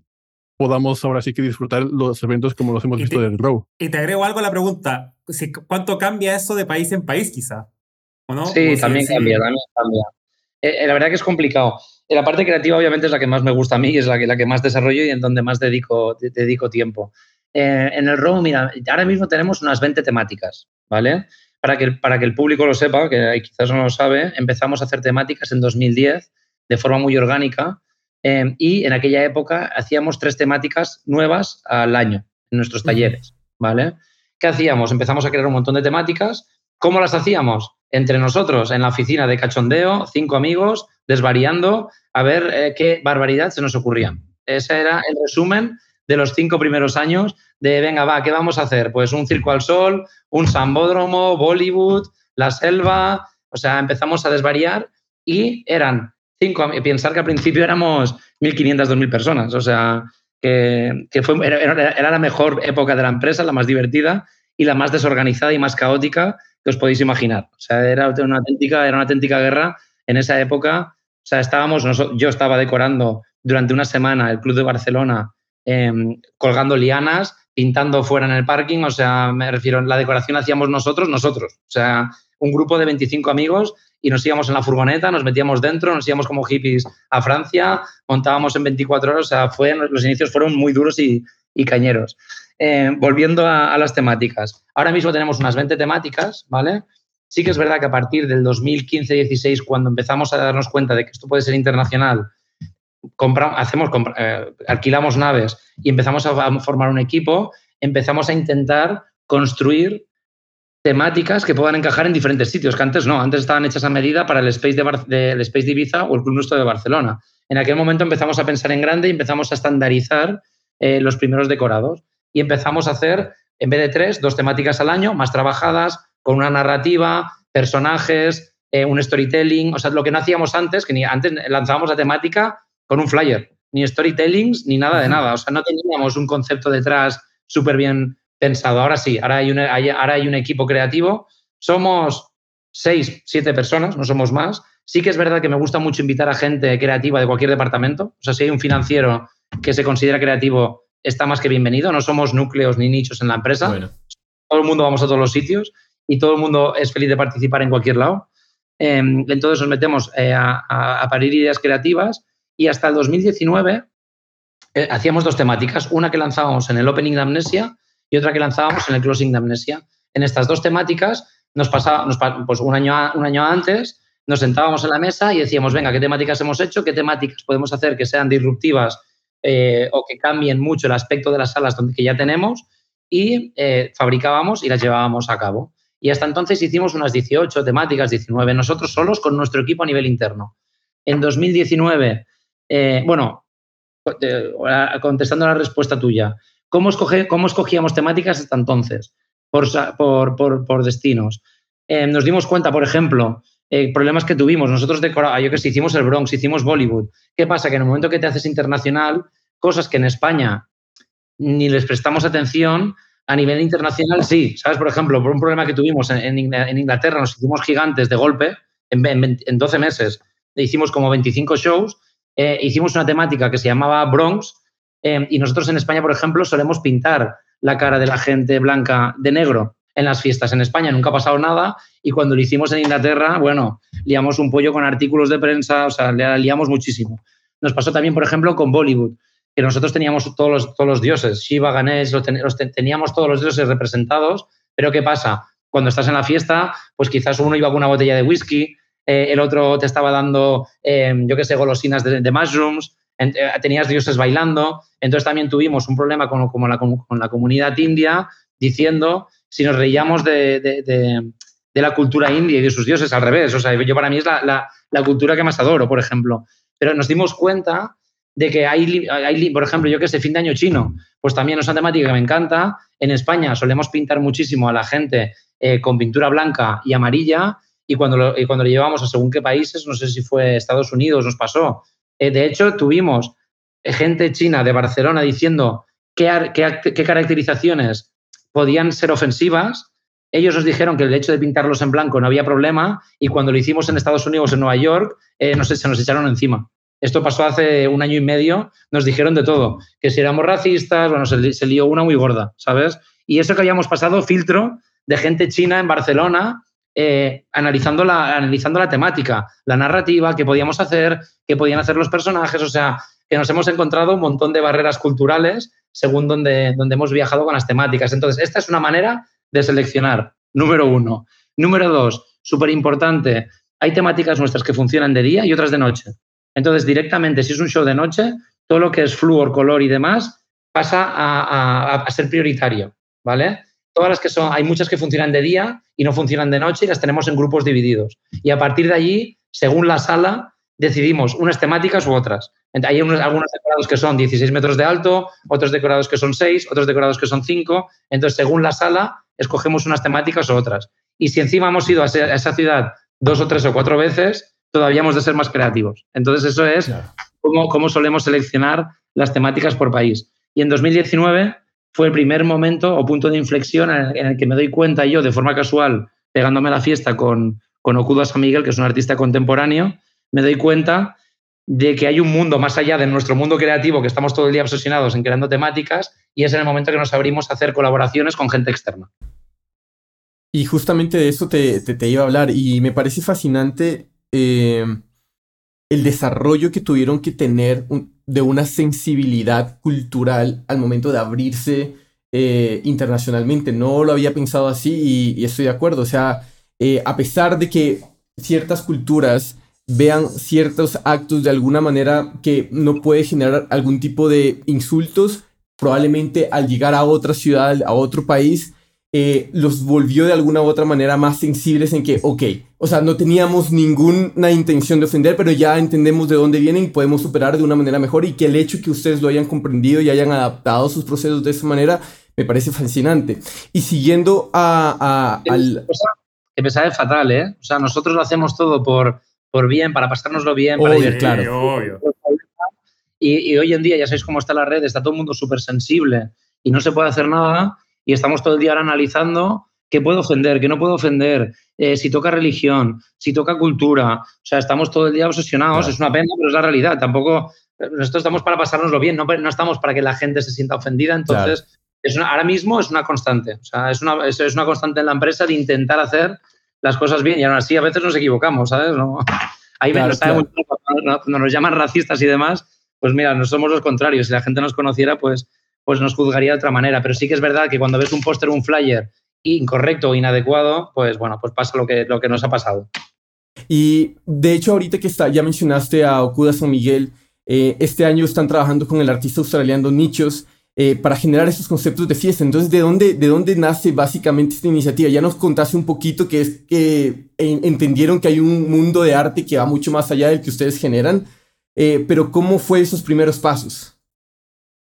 podamos ahora sí que disfrutar los eventos como los hemos visto del Row. Y te agrego algo a la pregunta, ¿cuánto cambia eso de país en país quizá? ¿O no? Sí, también cambia, también cambia. Eh, eh, la verdad que es complicado. Eh, la parte creativa obviamente es la que más me gusta a mí, es la que, la que más desarrollo y en donde más dedico, dedico tiempo. en el Row, mira, ahora mismo tenemos unas 20 temáticas, ¿vale? Para que, para que el público lo sepa, que quizás no lo sabe, empezamos a hacer temáticas en 2010 de forma muy orgánica Em, y en aquella época hacíamos tres temáticas nuevas al año en nuestros talleres, ¿vale? ¿Qué hacíamos? Empezamos a crear un montón de temáticas. ¿Cómo las hacíamos? Entre nosotros, en la oficina de cachondeo, cinco amigos, desvariando, a ver eh, qué barbaridad se nos ocurría. Ese era el resumen de los cinco primeros años de, venga, va, ¿qué vamos a hacer? Pues un circo al sol, un sambódromo, Bollywood, la selva, o sea, empezamos a desvariar y eran cinco, pensar que al principio éramos 1.500, 2.000 personas, o sea, que, fue, era, la mejor época de la empresa, la más divertida y la más desorganizada y más caótica que os podéis imaginar. O sea, era una auténtica, era una auténtica guerra en esa época. O sea, estábamos, yo estaba decorando durante una semana el Club de Barcelona, em, colgando lianas, pintando fuera en el parking. O sea, me refiero, la decoración hacíamos nosotros, nosotros. O sea, un grupo de 25 amigos y nos íbamos en la furgoneta, nos metíamos dentro, nos íbamos como hippies a Francia, montábamos en 24 horas, o sea, los inicios fueron muy duros y, cañeros. Eh, volviendo a, las temáticas. Ahora mismo tenemos unas 20 temáticas, ¿vale? Sí que es verdad que a partir del 2015-16, cuando empezamos a darnos cuenta de que esto puede ser internacional, compramos, hacemos, eh, alquilamos naves y empezamos a formar un equipo, empezamos a intentar construir temáticas que puedan encajar en diferentes sitios, que antes no, antes estaban hechas a medida para el Space de, Space de Ibiza o el Club Nuestro de Barcelona. En aquel momento empezamos a pensar en grande y empezamos a estandarizar eh, los primeros decorados. Y empezamos a hacer, en vez de tres, dos temáticas al año, más trabajadas, con una narrativa, personajes, eh, un storytelling, o sea, lo que no hacíamos antes, que ni antes lanzábamos la temática con un flyer, ni storytellings, ni nada de nada, o sea, no teníamos un concepto detrás súper bien pensado. Ahora sí, ahora hay, ahora hay un equipo creativo. Somos seis, siete personas, no somos más. Sí que es verdad que me gusta mucho invitar a gente creativa de cualquier departamento. O sea, si hay un financiero que se considera creativo, está más que bienvenido. No somos núcleos ni nichos en la empresa. Todo el mundo vamos a todos los sitios y todo el mundo es feliz de participar en cualquier lado. Em, entonces nos metemos eh, a, parir ideas creativas y hasta el 2019 eh, hacíamos dos temáticas. Una que lanzábamos en el Opening de Amnesia, y otra que lanzábamos en el Closing de Amnesia. En estas dos temáticas, nos pasaba, pues un año, un año antes, nos sentábamos en la mesa y decíamos, venga, ¿qué temáticas hemos hecho? ¿Qué temáticas podemos hacer que sean disruptivas eh, o que cambien mucho el aspecto de las salas que ya tenemos? Y eh, fabricábamos y las llevábamos a cabo. Y hasta entonces hicimos unas 18 temáticas, 19, nosotros solos con nuestro equipo a nivel interno. En 2019, eh, bueno, contestando la respuesta tuya, ¿Cómo, cómo escogíamos temáticas hasta entonces? Por, por, destinos. Eh, nos dimos cuenta, por ejemplo, eh, problemas que tuvimos. Nosotros decorábamos, yo que sé, hicimos el Bronx, hicimos Bollywood. ¿Qué pasa? Que en el momento que te haces internacional, cosas que en España ni les prestamos atención, a nivel internacional sí. ¿Sabes? Por ejemplo, por un problema que tuvimos en, Inglaterra, nos hicimos gigantes de golpe en, en 12 meses. Hicimos como 25 shows. Eh, hicimos una temática que se llamaba Bronx, Em, y nosotros en España, por ejemplo, solemos pintar la cara de la gente blanca de negro en las fiestas. En España nunca ha pasado nada y cuando lo hicimos en Inglaterra, bueno, liamos un pollo con artículos de prensa, o sea, liamos muchísimo. Nos pasó también, por ejemplo, con Bollywood, que nosotros teníamos todos los, todos los dioses, Shiva, Ganesh, los, teníamos todos los dioses representados, pero ¿qué pasa? Cuando estás en la fiesta, pues quizás uno iba con una botella de whisky, eh, el otro te estaba dando, em, yo qué sé, golosinas de mushrooms, eh, tenías dioses bailando. Entonces también tuvimos un problema con, la, comunidad india diciendo si nos reíamos de, la cultura india y de sus dioses al revés. O sea, yo para mí es la, cultura que más adoro, por ejemplo. Pero nos dimos cuenta de que hay, hay por ejemplo, yo que sé, fin de año chino, pues también es una temática que me encanta. En España solemos pintar muchísimo a la gente eh, con pintura blanca y amarilla y cuando, lo, y cuando llevamos a según qué países, no sé si fue Estados Unidos, nos pasó, eh, de hecho, tuvimos gente china de Barcelona diciendo qué, qué, caracterizaciones podían ser ofensivas. Ellos nos dijeron que el hecho de pintarlos en blanco no había problema y cuando lo hicimos en Estados Unidos, en Nueva York, eh, no sé, se nos echaron encima. Esto pasó hace un año y medio, nos dijeron de todo, que si éramos racistas, bueno, se, se lió una muy gorda, ¿sabes? Y eso que habíamos pasado filtro de gente china en Barcelona eh, analizando, la, analizando la temática, la narrativa, qué podíamos hacer, qué podían hacer los personajes, o sea, que nos hemos encontrado un montón de barreras culturales según donde, donde hemos viajado con las temáticas. Entonces, esta es una manera de seleccionar, número uno. Número dos, súper importante, hay temáticas nuestras que funcionan de día y otras de noche. Entonces, directamente, si es un show de noche, todo lo que es flúor, color y demás pasa a, a ser prioritario, ¿vale? Todas las que son, hay muchas que funcionan de día y no funcionan de noche y las tenemos en grupos divididos. Y a partir de allí, según la sala, decidimos unas temáticas u otras. Hay algunos decorados que son 16 metros de alto, otros decorados que son 6, otros decorados que son 5. Entonces, según la sala, escogemos unas temáticas u otras. Y si encima hemos ido a esa ciudad dos o tres o cuatro veces, todavía hemos de ser más creativos. Entonces, eso es cómo, cómo solemos seleccionar las temáticas por país. Y en 2019 fue el primer momento o punto de inflexión en el, que me doy cuenta yo de forma casual pegándome la fiesta con, con Okuda San Miguel, que es un artista contemporáneo, me doy cuenta de que hay un mundo más allá de nuestro mundo creativo, que estamos todo el día obsesionados en creando temáticas, y es en el momento que nos abrimos a hacer colaboraciones con gente externa. Y justamente de eso te, te, iba a hablar, y me parece fascinante eh, el desarrollo que tuvieron que tener de una sensibilidad cultural al momento de abrirse eh, internacionalmente. No lo había pensado así y, estoy de acuerdo. O sea, eh, a pesar de que ciertas culturas vean ciertos actos de alguna manera que no puede generar algún tipo de insultos, probablemente al llegar a otra ciudad, a otro país, eh, los volvió de alguna u otra manera más sensibles en que, ok, o sea, no teníamos ninguna intención de ofender, pero ya entendemos de dónde vienen y podemos superar de una manera mejor y que el hecho que ustedes lo hayan comprendido y hayan adaptado sus procesos de esa manera me parece fascinante. Y siguiendo a, al... Que me sabe fatal, ¿eh? O sea, nosotros lo hacemos todo por por bien, para pasárnoslo bien, para obvio, claro. Y, hoy en día, ya sabéis cómo está la red, está todo el mundo súper sensible y no se puede hacer nada y estamos todo el día ahora analizando qué puedo ofender, qué no puedo ofender, eh, si toca religión, si toca cultura. O sea, estamos todo el día obsesionados, es una pena, pero es la realidad. Tampoco, nosotros estamos para pasárnoslo bien, no, no estamos para que la gente se sienta ofendida. Entonces, es ahora mismo es una constante. O sea, es una, es una constante en la empresa de intentar hacer las cosas bien y aún así a veces nos equivocamos, ¿sabes? No, ahí me cuando nos llaman racistas y demás, pues mira, no somos los contrarios. Si la gente nos conociera, pues, pues nos juzgaría de otra manera. Pero sí que es verdad que cuando ves un póster o un flyer incorrecto o inadecuado, pues bueno, pues pasa lo que, lo que nos ha pasado. Y de hecho, ahorita que está, ya mencionaste a Okuda San Miguel, eh, este año están trabajando con el artista australiano Nichos eh, para generar esos conceptos de fiesta. Entonces, ¿de dónde, ¿de dónde nace básicamente esta iniciativa? Ya nos contaste un poquito que es que entendieron que hay un mundo de arte que va mucho más allá del que ustedes generan, eh, pero ¿cómo fue esos primeros pasos?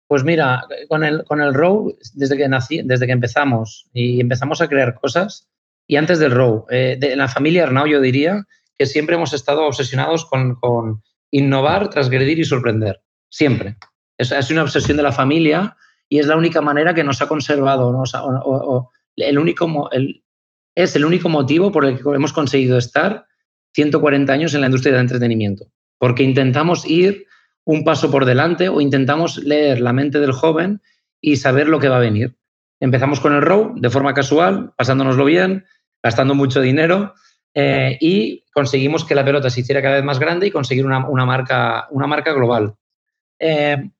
Pues mira, con el, con el Row, desde que, nací, desde que empezamos y empezamos a crear cosas, y antes del Row, eh, de, en la familia Arnau yo diría que siempre hemos estado obsesionados con, con innovar, transgredir y sorprender. Siempre. Es, es, una obsesión de la familia y es la única manera que nos ha conservado. ¿no? O el único, el, es el único motivo por el que hemos conseguido estar 140 años en la industria del entretenimiento. Porque intentamos ir un paso por delante o intentamos leer la mente del joven y saber lo que va a venir. Empezamos con el row de forma casual, pasándonoslo bien, gastando mucho dinero eh, y conseguimos que la pelota se hiciera cada vez más grande y conseguir una, una marca, una marca global. Eh,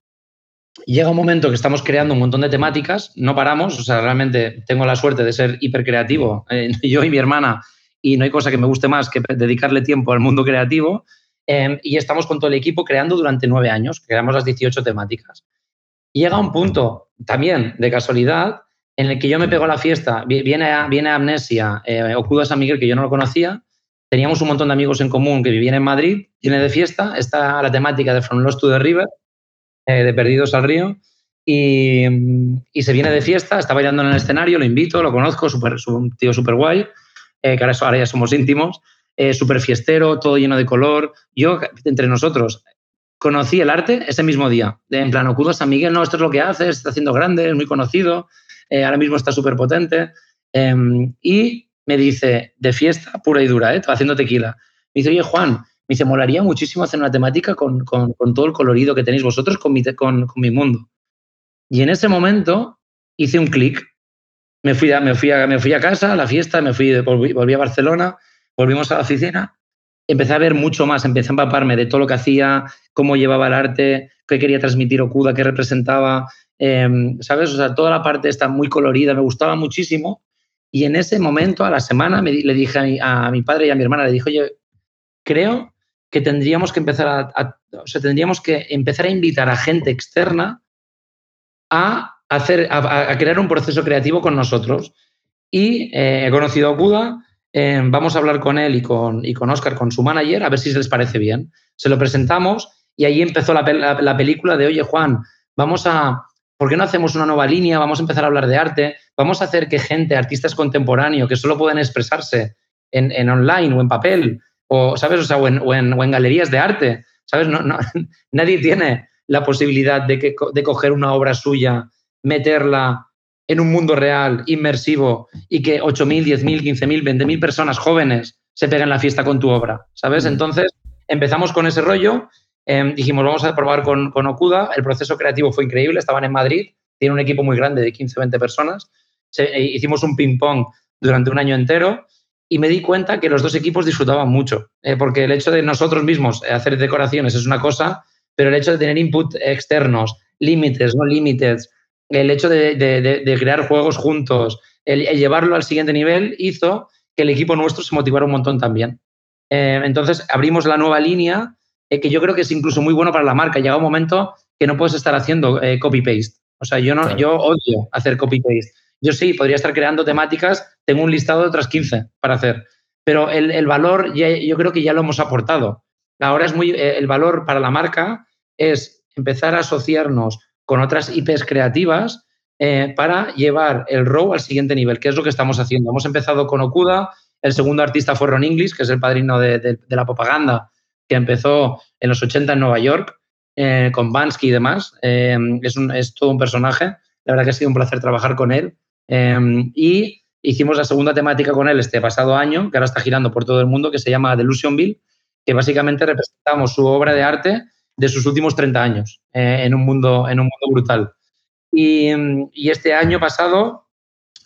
llega un momento que estamos creando un montón de temáticas, no paramos, o sea, realmente tengo la suerte de ser hipercreativo, eh, *laughs* yo y mi hermana, y no hay cosa que me guste más que dedicarle tiempo al mundo creativo, em, y estamos con todo el equipo creando durante nueve años, creamos las 18 temáticas. llega un punto también de casualidad en el que yo me pego a la fiesta, viene, viene Amnesia, eh, Okuda San Miguel, que yo no lo conocía, teníamos un montón de amigos en común que vivían en Madrid, viene de fiesta, está la temática de From Lost to the River, eh, de Perdidos al Río. Y, se viene de fiesta, está bailando en el escenario, lo invito, lo conozco, super, un tío súper guay, eh, que ahora, ya somos íntimos, eh, súper fiestero, todo lleno de color. Yo, entre nosotros, conocí el arte ese mismo día. en plan, Okudo San Miguel, no, esto es lo que hace, está haciendo grande, es muy conocido, ahora mismo está súper potente. Em, y me dice, de fiesta pura y dura, ¿eh? haciendo tequila. Me dice, oye, Juan, me dice, molaría muchísimo hacer una temática con, todo el colorido que tenéis vosotros con mi, con, mi mundo. Y en ese momento hice un clic. Me fui, a, me, fui me fui a casa, a la fiesta, me fui, volví, a Barcelona, volvimos a la oficina, empecé a ver mucho más, empecé a empaparme de todo lo que hacía, cómo llevaba el arte, qué quería transmitir Okuda, qué representaba, em, ¿sabes? O sea, toda la parte está muy colorida, me gustaba muchísimo. Y en ese momento, a la semana, le dije a mi, padre y a mi hermana, le dije, oye, creo que tendríamos que empezar a, o sea, tendríamos que empezar a invitar a gente externa a hacer, a, crear un proceso creativo con nosotros. Y eh, he conocido a Buda, eh, vamos a hablar con él y con, y con Oscar, con su manager, a ver si les parece bien. Se lo presentamos y ahí empezó la, la, película de, oye Juan, vamos a, ¿por qué no hacemos una nueva línea? Vamos a empezar a hablar de arte, vamos a hacer que gente, artistas contemporáneos, que solo pueden expresarse en, en online o en papel, o, ¿sabes? O, sea, o, en, galerías de arte, ¿sabes? No, *laughs* nadie tiene la posibilidad de, que, de coger una obra suya, meterla en un mundo real, inmersivo, y que 8.000, 10.000, 15.000, 20.000 personas jóvenes se peguen la fiesta con tu obra, ¿sabes? Entonces empezamos con ese rollo, em, dijimos, vamos a probar con, con Okuda, el proceso creativo fue increíble, estaban en Madrid, tiene un equipo muy grande de 15 20 personas, eh, hicimos un ping-pong durante un año entero y me di cuenta que los dos equipos disfrutaban mucho, eh, porque el hecho de nosotros mismos eh, hacer decoraciones es una cosa, pero el hecho de tener input externos, límites, no límites, el hecho de, crear juegos juntos, el, llevarlo al siguiente nivel hizo que el equipo nuestro se motivara un montón también. entonces abrimos la nueva línea, que yo creo que es incluso muy bueno para la marca. Llega un momento que no puedes estar haciendo copy-paste. O sea, yo, no, yo odio hacer copy-paste. Yo sí, podría estar creando temáticas, tengo un listado de otras 15 para hacer, pero el, valor yo creo que ya lo hemos aportado. Ahora es muy, eh, el valor para la marca es empezar a asociarnos con otras IPs creativas eh, para llevar el RAW al siguiente nivel, que es lo que estamos haciendo. Hemos empezado con Okuda, el segundo artista fue Ron English, que es el padrino de, la propaganda, que empezó en los 80 en Nueva York, eh, con Bansky y demás. es, es todo un personaje. La verdad que ha sido un placer trabajar con él. Y hicimos la segunda temática con él este pasado año, que ahora está girando por todo el mundo, que se llama Delusionville, que básicamente representamos su obra de arte de sus últimos 30 años eh, en, un mundo, en un mundo brutal. Y, este año pasado,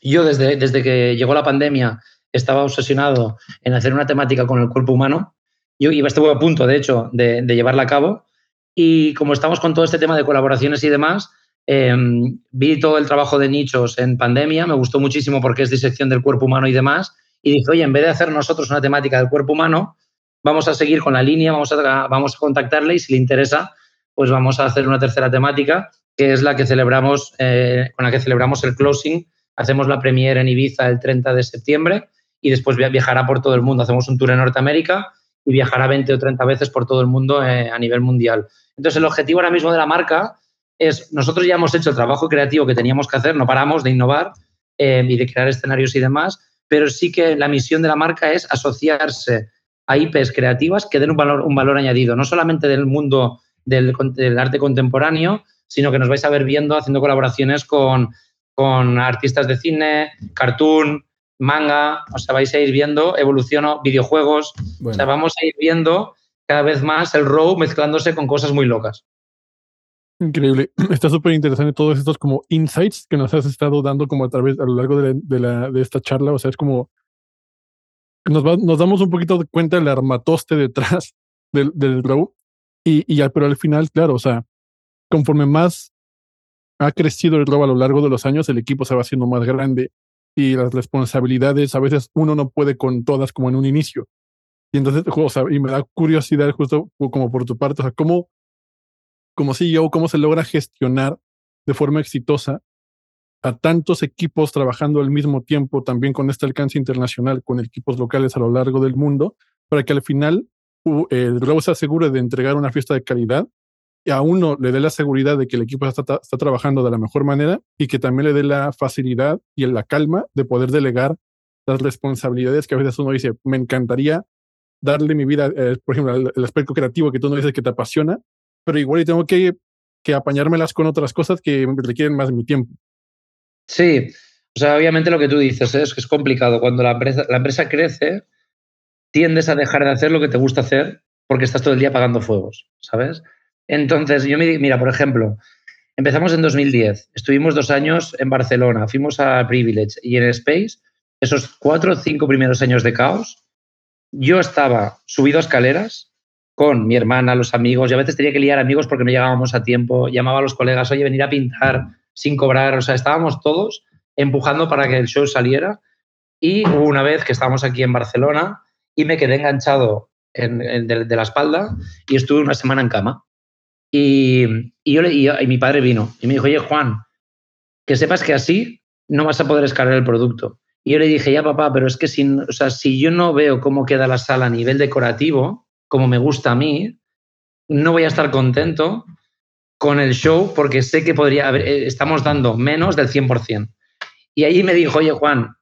yo desde, desde que llegó la pandemia estaba obsesionado en hacer una temática con el cuerpo humano. Yo iba, estuve a punto, de hecho, de, llevarla a cabo. Y como estamos con todo este tema de colaboraciones y demás, Em, vi todo el trabajo de nichos en pandemia, me gustó muchísimo porque es disección del cuerpo humano y demás. Y dije, oye, en vez de hacer nosotros una temática del cuerpo humano, vamos a seguir con la línea, vamos a, vamos a contactarle y si le interesa, pues vamos a hacer una tercera temática, que es la que celebramos, eh, con la que celebramos el closing. Hacemos la premiere en Ibiza el 30 de septiembre y después viajará por todo el mundo. Hacemos un tour en Norteamérica y viajará 20 o 30 veces por todo el mundo eh, a nivel mundial. Entonces, el objetivo ahora mismo de la marca es, nosotros ya hemos hecho el trabajo creativo que teníamos que hacer, no paramos de innovar eh, y de crear escenarios y demás, pero sí que la misión de la marca es asociarse a IPs creativas que den un valor, un valor añadido, no solamente del mundo del, arte contemporáneo, sino que nos vais a ver viendo, haciendo colaboraciones con, con artistas de cine, cartoon, manga, o sea, vais a ir viendo evolución, videojuegos, o sea, vamos a ir viendo cada vez más el RAW mezclándose con cosas muy locas. Increíble. *clears throat* Está súper interesante todos estos como insights que nos has estado dando como a través, a lo largo de, la, de, esta charla. O sea, es como nos, nos damos un poquito de cuenta del armatoste detrás *laughs* del, del Y, y ya, pero al final, claro, o sea, conforme más ha crecido el robo a lo largo de los años, el equipo se va haciendo más grande y las responsabilidades a veces uno no puede con todas como en un inicio. Y entonces, o sea, y me da curiosidad justo como por tu parte, o sea, ¿cómo, como CEO, cómo se logra gestionar de forma exitosa a tantos equipos trabajando al mismo tiempo, también con este alcance internacional, con equipos locales a lo largo del mundo, para que al final el globo se asegure de entregar una fiesta de calidad y a uno le dé la seguridad de que el equipo está, está trabajando de la mejor manera y que también le dé la facilidad y la calma de poder delegar las responsabilidades que a veces uno dice, me encantaría darle mi vida, eh, por ejemplo, el, aspecto creativo que tú no dices que te apasiona, pero igual tengo que, que apañármelas con otras cosas que requieren más mi tiempo. Sí, o sea, obviamente lo que tú dices es que es complicado. Cuando la empresa, la empresa crece, tiendes a dejar de hacer lo que te gusta hacer porque estás todo el día apagando fuegos, ¿sabes? Entonces, yo mira, por ejemplo, empezamos en 2010, estuvimos dos años en Barcelona, fuimos a Privilege y en Space, esos cuatro o cinco primeros años de caos, yo estaba subido a escaleras con mi hermana, los amigos, y a veces tenía que liar amigos porque no llegábamos a tiempo, llamaba a los colegas, oye, venir a pintar sin cobrar, o sea, estábamos todos empujando para que el show saliera. Y hubo una vez que estábamos aquí en Barcelona y me quedé enganchado de, la espalda y estuve una semana en cama. Y, y yo, y, mi padre vino y me dijo, oye, Juan, que sepas que así no vas a poder escalar el producto. Y yo le dije, ya papá, pero es que si, o sea, si yo no veo cómo queda la sala a nivel decorativo, como me gusta a mí, no voy a estar contento con el show porque sé que podría haber, eh, estamos dando menos del 100%. Y ahí me dijo, oye Juan,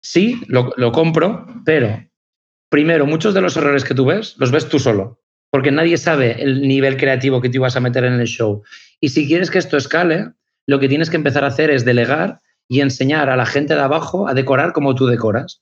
sí, lo, compro, pero primero, muchos de los errores que tú ves, los ves tú solo, porque nadie sabe el nivel creativo que tú vas a meter en el show. Y si quieres que esto escale, lo que tienes que empezar a hacer es delegar y enseñar a la gente de abajo a decorar como tú decoras.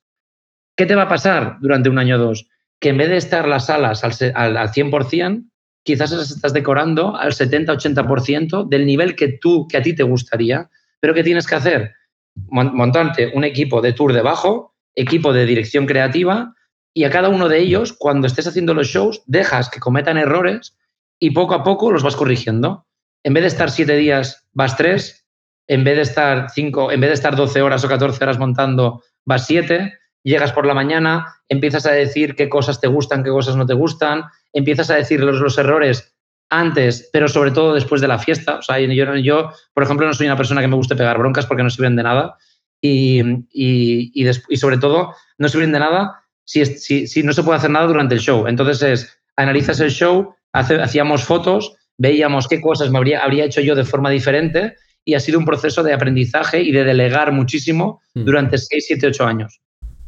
¿Qué te va a pasar durante un año o dos? Que en vez de estar las salas al, al, al 100%, quizás las estás decorando al 70-80% del nivel que tú, que a ti te gustaría. Pero ¿qué tienes que hacer? Montante un equipo de tour debajo, equipo de dirección creativa, y a cada uno de ellos, cuando estés haciendo los shows, dejas que cometan errores y poco a poco los vas corrigiendo. En vez de estar siete días, vas tres. En vez de estar cinco, en vez de estar 12 horas o 14 horas montando, vas siete. Llegas por la mañana, empiezas a decir qué cosas te gustan, qué cosas no te gustan, empiezas a decir los, los errores antes, pero sobre todo después de la fiesta. O sea, yo, yo, por ejemplo, no soy una persona que me guste pegar broncas porque no sirven de nada. Y, y, y, y sobre todo, no sirven de nada si, si, si, no se puede hacer nada durante el show. Entonces es, analizas el show, hace, hacíamos fotos, veíamos qué cosas me habría, habría hecho yo de forma diferente y ha sido un proceso de aprendizaje y de delegar muchísimo mm. durante 6, 7, 8 años.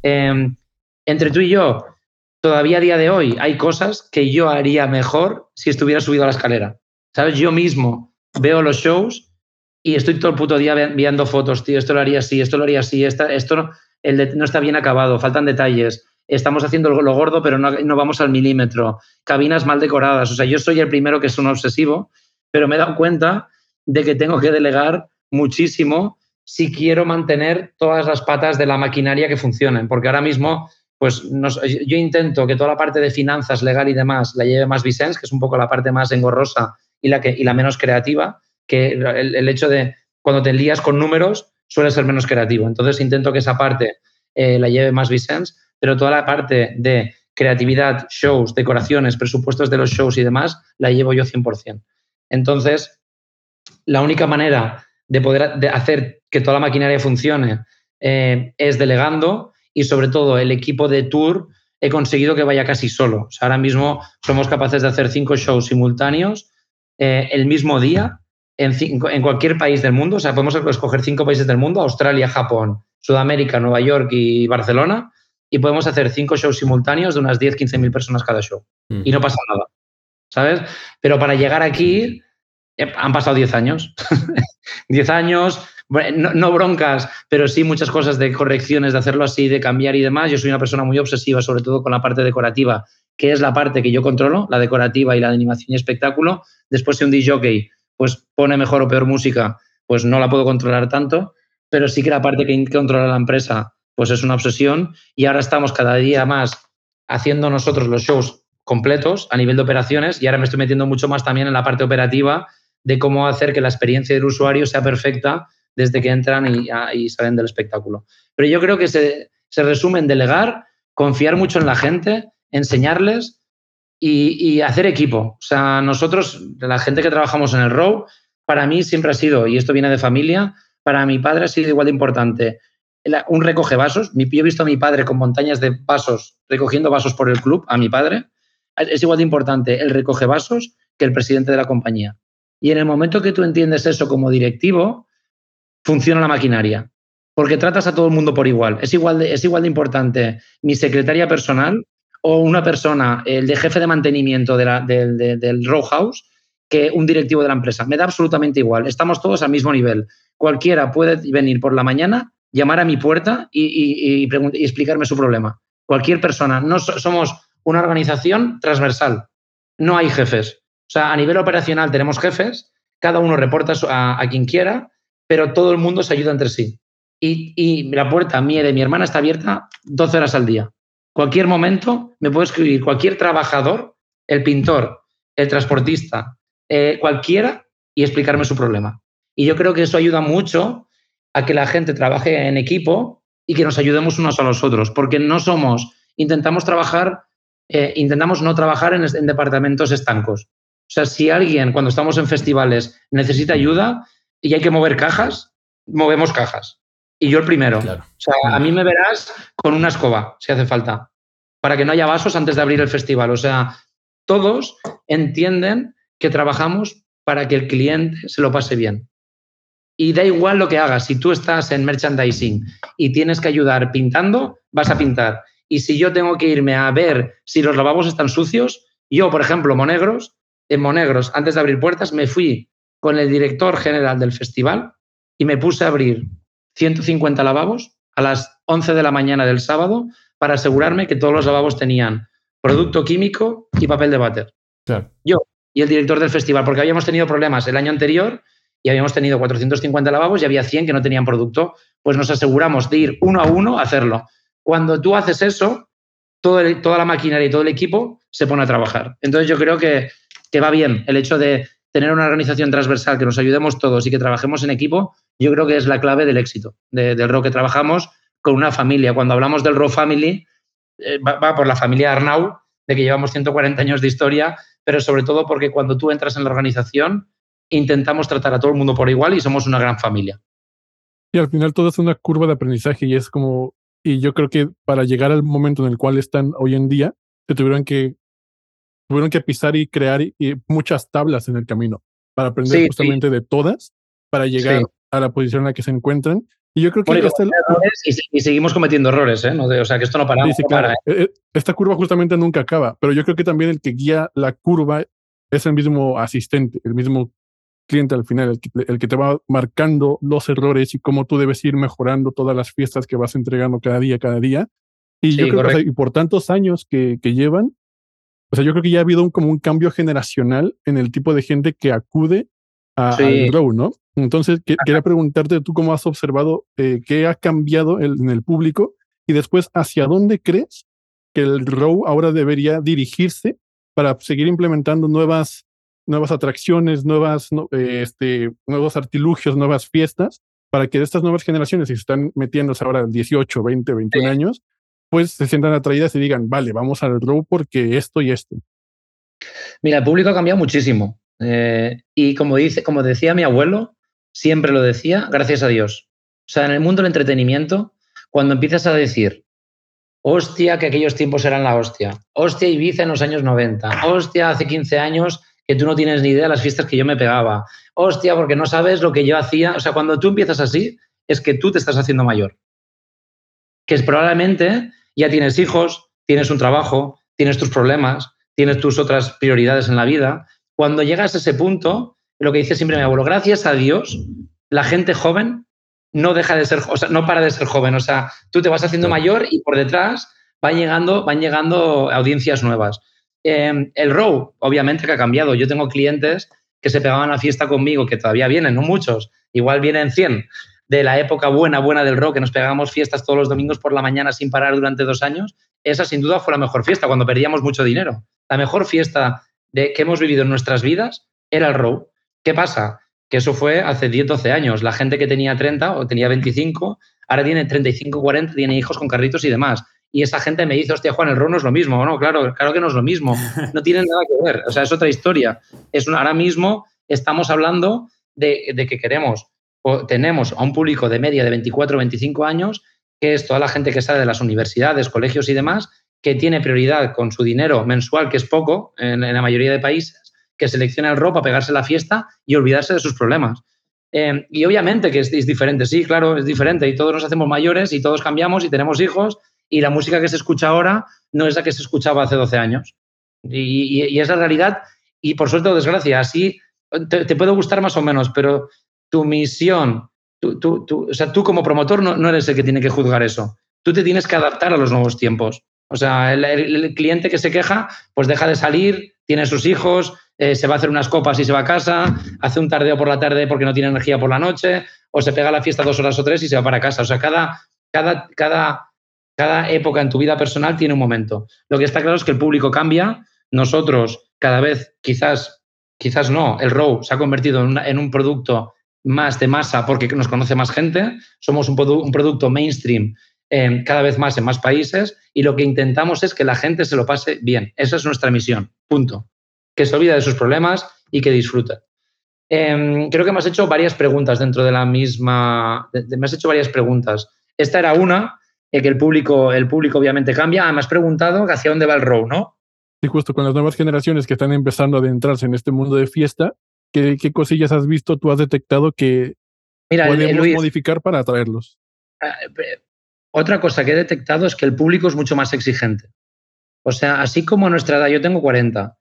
Eh, entre tú y yo, todavía a día de hoy hay cosas que yo haría mejor si estuviera subido a la escalera. ¿Sabes? Yo mismo veo los shows y estoy todo el puto día enviando fotos, tío, esto lo haría así, esto lo haría así, esta, esto no, está bien acabado, faltan detalles, estamos haciendo lo gordo, pero no, no, vamos al milímetro, cabinas mal decoradas. O sea, yo soy el primero que es un obsesivo, pero me he dado cuenta de que tengo que delegar muchísimo si quiero mantener todas las patas de la maquinaria que funcionen, porque ahora mismo, pues yo intento que toda la parte de finanzas, legal y demás la lleve más Vicens, que es un poco la parte más engorrosa y la, que, y la menos creativa, que el, hecho de cuando te lías con números suele ser menos creativo. Entonces intento que esa parte eh, la lleve más Vicens pero toda la parte de creatividad, shows, decoraciones, presupuestos de los shows y demás, la llevo yo 100%. Entonces, la única manera de poder de hacer que toda la maquinaria funcione eh, es delegando y sobre todo el equipo de tour he conseguido que vaya casi solo. O sea, ahora mismo somos capaces de hacer cinco shows simultáneos eh, el mismo día en, cinco, en cualquier país del mundo. O sea, podemos escoger cinco países del mundo, Australia, Japón, Sudamérica, Nueva York y Barcelona y podemos hacer cinco shows simultáneos de unas 10, 15 mil personas cada show. Mm. Y no pasa nada, ¿sabes? Pero para llegar aquí eh, han pasado 10 años. *laughs* 10 años, no, broncas, pero sí muchas cosas de correcciones, de hacerlo así, de cambiar y demás. Yo soy una persona muy obsesiva, sobre todo con la parte decorativa, que es la parte que yo controlo, la decorativa y la animación y espectáculo. Después, si un DJ pues pone mejor o peor música, pues no la puedo controlar tanto, pero sí que la parte que controla la empresa pues es una obsesión y ahora estamos cada día más haciendo nosotros los shows completos a nivel de operaciones y ahora me estoy metiendo mucho más también en la parte operativa de cómo hacer que la experiencia del usuario sea perfecta desde que entran y, y salen del espectáculo. Pero yo creo que se, se, resume en delegar, confiar mucho en la gente, enseñarles y, y, hacer equipo. O sea, nosotros, la gente que trabajamos en el ROW, para mí siempre ha sido, y esto viene de familia, para mi padre ha sido igual de importante un recoge vasos. Yo he visto a mi padre con montañas de vasos recogiendo vasos por el club, a mi padre. Es igual de importante el recoge vasos que el presidente de la compañía. Y en el momento que tú entiendes eso como directivo, funciona la maquinaria. Porque tratas a todo el mundo por igual. Es igual de, es igual de importante mi secretaria personal o una persona, el de jefe de mantenimiento del row house, que un directivo de la empresa. Me da absolutamente igual. Estamos todos al mismo nivel. Cualquiera puede venir por la mañana llamar a mi puerta y, y, explicarme su problema. Cualquier persona. No somos una organización transversal. No hay jefes. O sea, a nivel operacional tenemos jefes, cada uno reporta a quien quiera, pero todo el mundo se ayuda entre sí. Y, y, la puerta mía y de mi hermana está abierta 12 horas al día. Cualquier momento me puede escribir cualquier trabajador, el pintor, el transportista, eh, cualquiera, y explicarme su problema. Y yo creo que eso ayuda mucho a que la gente trabaje en equipo y que nos ayudemos unos a los otros, porque no somos, intentamos trabajar, eh, intentamos no trabajar en, en, departamentos estancos. O sea, si alguien cuando estamos en festivales necesita ayuda y hay que mover cajas, movemos cajas. Y yo el primero. Claro. O sea, a mí me verás con una escoba, si hace falta, para que no haya vasos antes de abrir el festival. O sea, todos entienden que trabajamos para que el cliente se lo pase bien. Y da igual lo que hagas, si tú estás en merchandising y tienes que ayudar pintando, vas a pintar. Y si yo tengo que irme a ver si los lavabos están sucios, yo, por ejemplo, Monegros, en Monegros, antes de abrir puertas, me fui con el director general del festival y me puse a abrir 150 lavabos a las 11 de la mañana del sábado para asegurarme que todos los lavabos tenían producto químico y papel de váter. Yo y el director del festival, porque habíamos tenido problemas el año anterior y habíamos tenido 450 lavabos y había 100 que no tenían producto, pues nos aseguramos de ir uno a uno a hacerlo. Cuando tú haces eso, todo toda la maquinaria y todo el equipo se pone a trabajar. Entonces yo creo que, que va bien el hecho de tener una organización transversal, que nos ayudemos todos y que trabajemos en equipo, yo creo que es la clave del éxito del RO, que trabajamos con una familia. Cuando hablamos del RO Family, eh, va, por la familia Arnau, de que llevamos 140 años de historia, pero sobre todo porque cuando tú entras en la organización, intentamos tratar a todo el mundo por igual y somos una gran familia. Y al final todo es una curva de aprendizaje y es como, y yo creo que para llegar al momento en el cual están hoy en día, se tuvieron que, tuvieron que pisar y crear muchas tablas en el camino para aprender justamente de todas, para llegar a la posición en la que se encuentran y yo creo que y, seguimos cometiendo errores, ¿eh? o sea, que esto no para. ¿eh? E, e, esta curva justamente nunca acaba, pero yo creo que también el que guía la curva es el mismo asistente, el mismo cliente al final, el que, te va marcando los errores y cómo tú debes ir mejorando todas las fiestas que vas entregando cada día, cada día. Y yo creo que, y por tantos años que, que, llevan, o sea, yo creo que ya ha habido un, como un cambio generacional en el tipo de gente que acude a, al Grow, ¿no? Entonces, quería preguntarte tú cómo has observado eh, qué ha cambiado en el público y después hacia dónde crees que el ROW ahora debería dirigirse para seguir implementando nuevas, nuevas atracciones, nuevas, eh, este, nuevos artilugios, nuevas fiestas, para que estas nuevas generaciones, si están metiéndose ahora 18, 20, 21 años, pues se sientan atraídas y digan, vale, vamos al ROW porque esto y esto. Mira, el público ha cambiado muchísimo. Eh, y como, dice, como decía mi abuelo, siempre lo decía, gracias a Dios. O sea, en el mundo del entretenimiento, cuando empiezas a decir, hostia, que aquellos tiempos eran la hostia, hostia, Ibiza en los años 90, hostia, hace 15 años que tú no tienes ni idea de las fiestas que yo me pegaba, hostia, porque no sabes lo que yo hacía. O sea, cuando tú empiezas así, es que tú te estás haciendo mayor. Que es probablemente ya tienes hijos, tienes un trabajo, tienes tus problemas, tienes tus otras prioridades en la vida. Cuando llegas a ese punto, lo que dice siempre mi abuelo, gracias a Dios, la gente joven no deja de ser, o sea, no para de ser joven. O sea, tú te vas haciendo mayor y por detrás van llegando, van llegando audiencias nuevas. Em, el ROW, obviamente, que ha cambiado. Yo tengo clientes que se pegaban a fiesta conmigo, que todavía vienen, no muchos, igual vienen 100 de la época buena, buena del rock, que nos pegábamos fiestas todos los domingos por la mañana sin parar durante dos años. Esa sin duda fue la mejor fiesta, cuando perdíamos mucho dinero. La mejor fiesta de, que hemos vivido en nuestras vidas era el ROW. ¿Qué pasa? Que eso fue hace 10, 12 años. La gente que tenía 30 o tenía 25, ahora tiene 35, 40, tiene hijos con carritos y demás. Y esa gente me dice, hostia, Juan, el RON no es lo mismo. No, claro, claro que no es lo mismo. *laughs* No tiene nada que ver. O sea, es otra historia. Es ahora mismo estamos hablando de, de que queremos tenemos a un público de media de 24 25 años, que es toda la gente que sale de las universidades, colegios y demás, que tiene prioridad con su dinero mensual, que es poco en, la mayoría de países, que selecciona el ropa, pegarse la fiesta y olvidarse de sus problemas. Eh, y obviamente que es, diferente, sí, claro, es diferente y todos nos hacemos mayores y todos cambiamos y tenemos hijos y la música que se escucha ahora no es la que se escuchaba hace 12 años. Y, es la realidad y por suerte o desgracia, así te, puede gustar más o menos, pero tu misión, tú, o sea, tú como promotor no, no, eres el que tiene que juzgar eso. Tú te tienes que adaptar a los nuevos tiempos. O sea, el cliente que se queja, pues deja de salir, tiene sus hijos, eh, se va a hacer unas copas y se va a casa, hace un tardeo por la tarde porque no tiene energía por la noche, o se pega la fiesta dos horas o tres y se va para casa. O sea, cada, cada, cada, cada época en tu vida personal tiene un momento. Lo que está claro es que el público cambia. Nosotros cada vez, quizás, quizás no, el ROW se ha convertido en, un producto más de masa porque nos conoce más gente. Somos un, producto mainstream eh, cada vez más en más países y lo que intentamos es que la gente se lo pase bien. Esa es nuestra misión. Punto que se olvida de sus problemas y que disfruta. Em, creo que me has hecho varias preguntas dentro de la misma. me has hecho varias preguntas. Esta era una, eh, que el público, el público obviamente cambia. Ah, me has preguntado hacia dónde va el row, ¿no? Y justo con las nuevas generaciones que están empezando a adentrarse en este mundo de fiesta, ¿qué, cosillas has visto, tú has detectado que Mira, podemos modificar para atraerlos? Ah, eh, otra cosa que he detectado es que el público es mucho más exigente. O sea, así como a nuestra edad, yo tengo 40,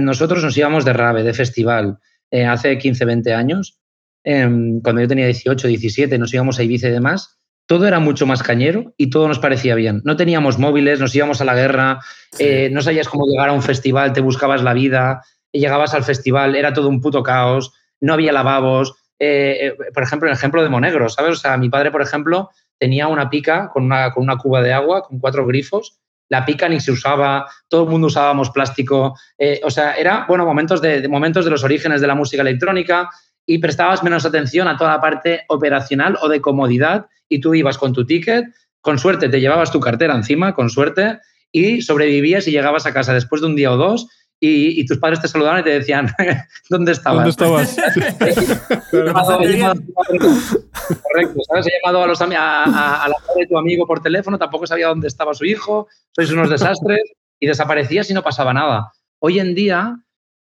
nosotros nos íbamos de rave, de festival. eh, hace 15, 20 años, em, cuando yo tenía 18, 17, nos íbamos a Ibiza y demás, todo era mucho más cañero y todo nos parecía bien. No teníamos móviles, nos íbamos a la guerra, eh, no sabías cómo llegar a un festival, te buscabas la vida, llegabas al festival, era todo un puto caos, no había lavabos. Eh, por ejemplo, el ejemplo de Monegro, ¿sabes? O sea, mi padre, por ejemplo, tenía una pica con una, con una cuba de agua, con cuatro grifos, la pica ni se usaba, todo el mundo usábamos plástico, eh, o sea, era, bueno, momentos de, momentos de los orígenes de la música electrónica y prestabas menos atención a toda la parte operacional o de comodidad y tú ibas con tu ticket, con suerte te llevabas tu cartera encima, con suerte, y sobrevivías y llegabas a casa después de un día o dos y, tus padres te saludaban y te decían, *laughs* ¿dónde estabas? ¿Dónde estabas? *laughs* *laughs* Correcto, ¿sabes? He llamado a, los, a, a, la madre de tu amigo por teléfono, tampoco sabía dónde estaba su hijo, sois unos desastres y desaparecías y no pasaba nada. Hoy en día,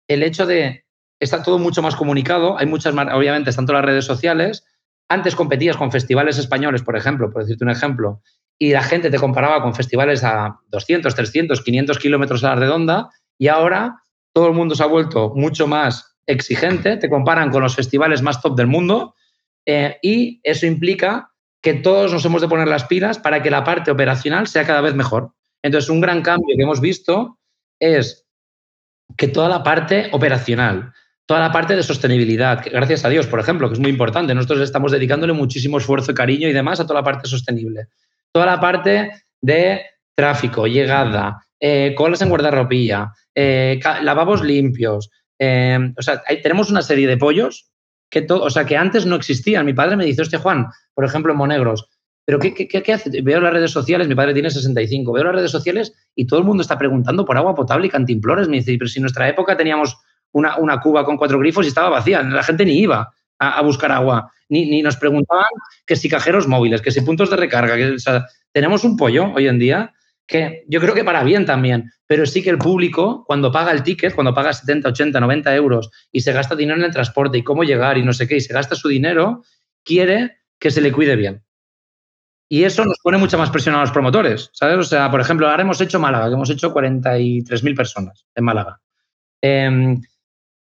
el hecho de está todo mucho más comunicado, hay muchas, obviamente, están todas las redes sociales. Antes competías con festivales españoles, por ejemplo, por decirte un ejemplo, y la gente te comparaba con festivales a 200, 300, 500 kilómetros a la redonda y ahora todo el mundo se ha vuelto mucho más exigente, te comparan con los festivales más top del mundo eh, y eso implica que todos nos hemos de poner las pilas para que la parte operacional sea cada vez mejor. Entonces, un gran cambio que hemos visto es que toda la parte operacional, toda la parte de sostenibilidad, que gracias a Dios, por ejemplo, que es muy importante, nosotros estamos dedicándole muchísimo esfuerzo cariño y demás a toda la parte sostenible. Toda la parte de tráfico, llegada, eh, colas en guardarropilla, eh, lavabos limpios. Eh, o sea, tenemos una serie de pollos que, o sea, que antes no existían. Mi padre me dice, hostia, Juan, por ejemplo, en Monegros, ¿pero qué, qué, qué, hace? Veo las redes sociales, mi padre tiene 65, veo las redes sociales y todo el mundo está preguntando por agua potable y cantimplores. Me dice, pero si en nuestra época teníamos una, una cuba con cuatro grifos y estaba vacía, la gente ni iba a, buscar agua, ni, ni, nos preguntaban que si cajeros móviles, que si puntos de recarga, que, o sea, tenemos un pollo hoy en día que yo creo que para bien también, pero sí que el público, cuando paga el ticket, cuando paga 70, 80, 90 euros y se gasta dinero en el transporte y cómo llegar y no sé qué, y se gasta su dinero, quiere que se le cuide bien. Y eso nos pone mucha más presión a los promotores, ¿sabes? O sea, por ejemplo, ahora hemos hecho Málaga, que hemos hecho 43.000 personas en Málaga. Eh,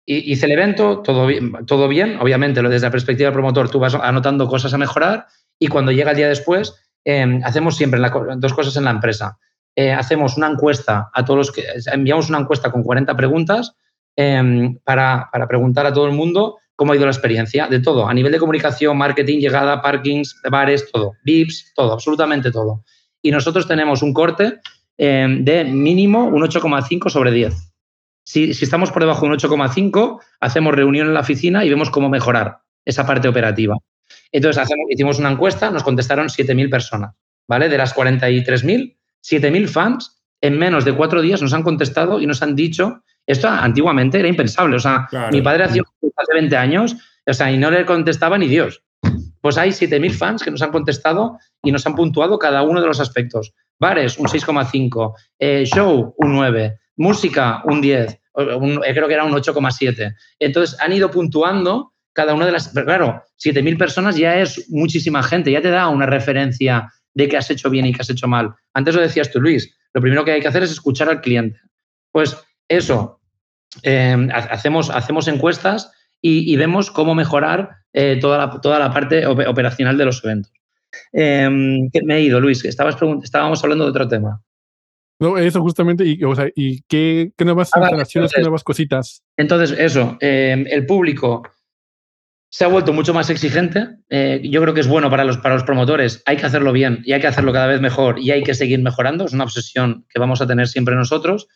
hice el evento, todo bien, todo bien, obviamente, desde la perspectiva del promotor, tú vas anotando cosas a mejorar y cuando llega el día después, em, hacemos siempre dos cosas en la empresa. Eh, hacemos una encuesta a todos los que enviamos una encuesta con 40 preguntas em, para, preguntar a todo el mundo cómo ha ido la experiencia, de todo, a nivel de comunicación, marketing, llegada, parkings, bares, todo, VIPs, todo, absolutamente todo. Y nosotros tenemos un corte em, de mínimo un 8,5 sobre 10. Si, si, estamos por debajo de un 8,5, hacemos reunión en la oficina y vemos cómo mejorar esa parte operativa. Entonces hacemos, hicimos una encuesta, nos contestaron 7.000 personas, ¿vale? De las 43.000, 7.000 fans en menos de cuatro días nos han contestado y nos han dicho, esto antiguamente era impensable, o sea, mi padre hacía hace 20 años, o sea, y no le contestaba ni Dios. Pues hay 7.000 fans que nos han contestado y nos han puntuado cada uno de los aspectos. Bares, un 6,5. Eh, show, un 9. Música, un 10. Eh, creo que era un 8,7. Entonces, han ido puntuando cada una de las... Pero claro, 7.000 personas ya es muchísima gente, ya te da una referencia de qué has hecho bien y qué has hecho mal. Antes lo decías tú, Luis, lo primero que hay que hacer es escuchar al cliente. Pues eso, em, hacemos, hacemos encuestas y, vemos cómo mejorar eh, toda, la, toda la parte operacional de los eventos. Em, me he ido, Luis, estabas estábamos hablando de otro tema. No, eso justamente, y, o sea, ¿y qué, qué nuevas ah, instalaciones, qué nuevas cositas? Entonces, eso, em, el público se ha vuelto mucho más exigente. Eh, yo creo que es bueno para los, para los promotores. Hay que hacerlo bien y hay que hacerlo cada vez mejor y hay que seguir mejorando. Es una obsesión que vamos a tener siempre nosotros.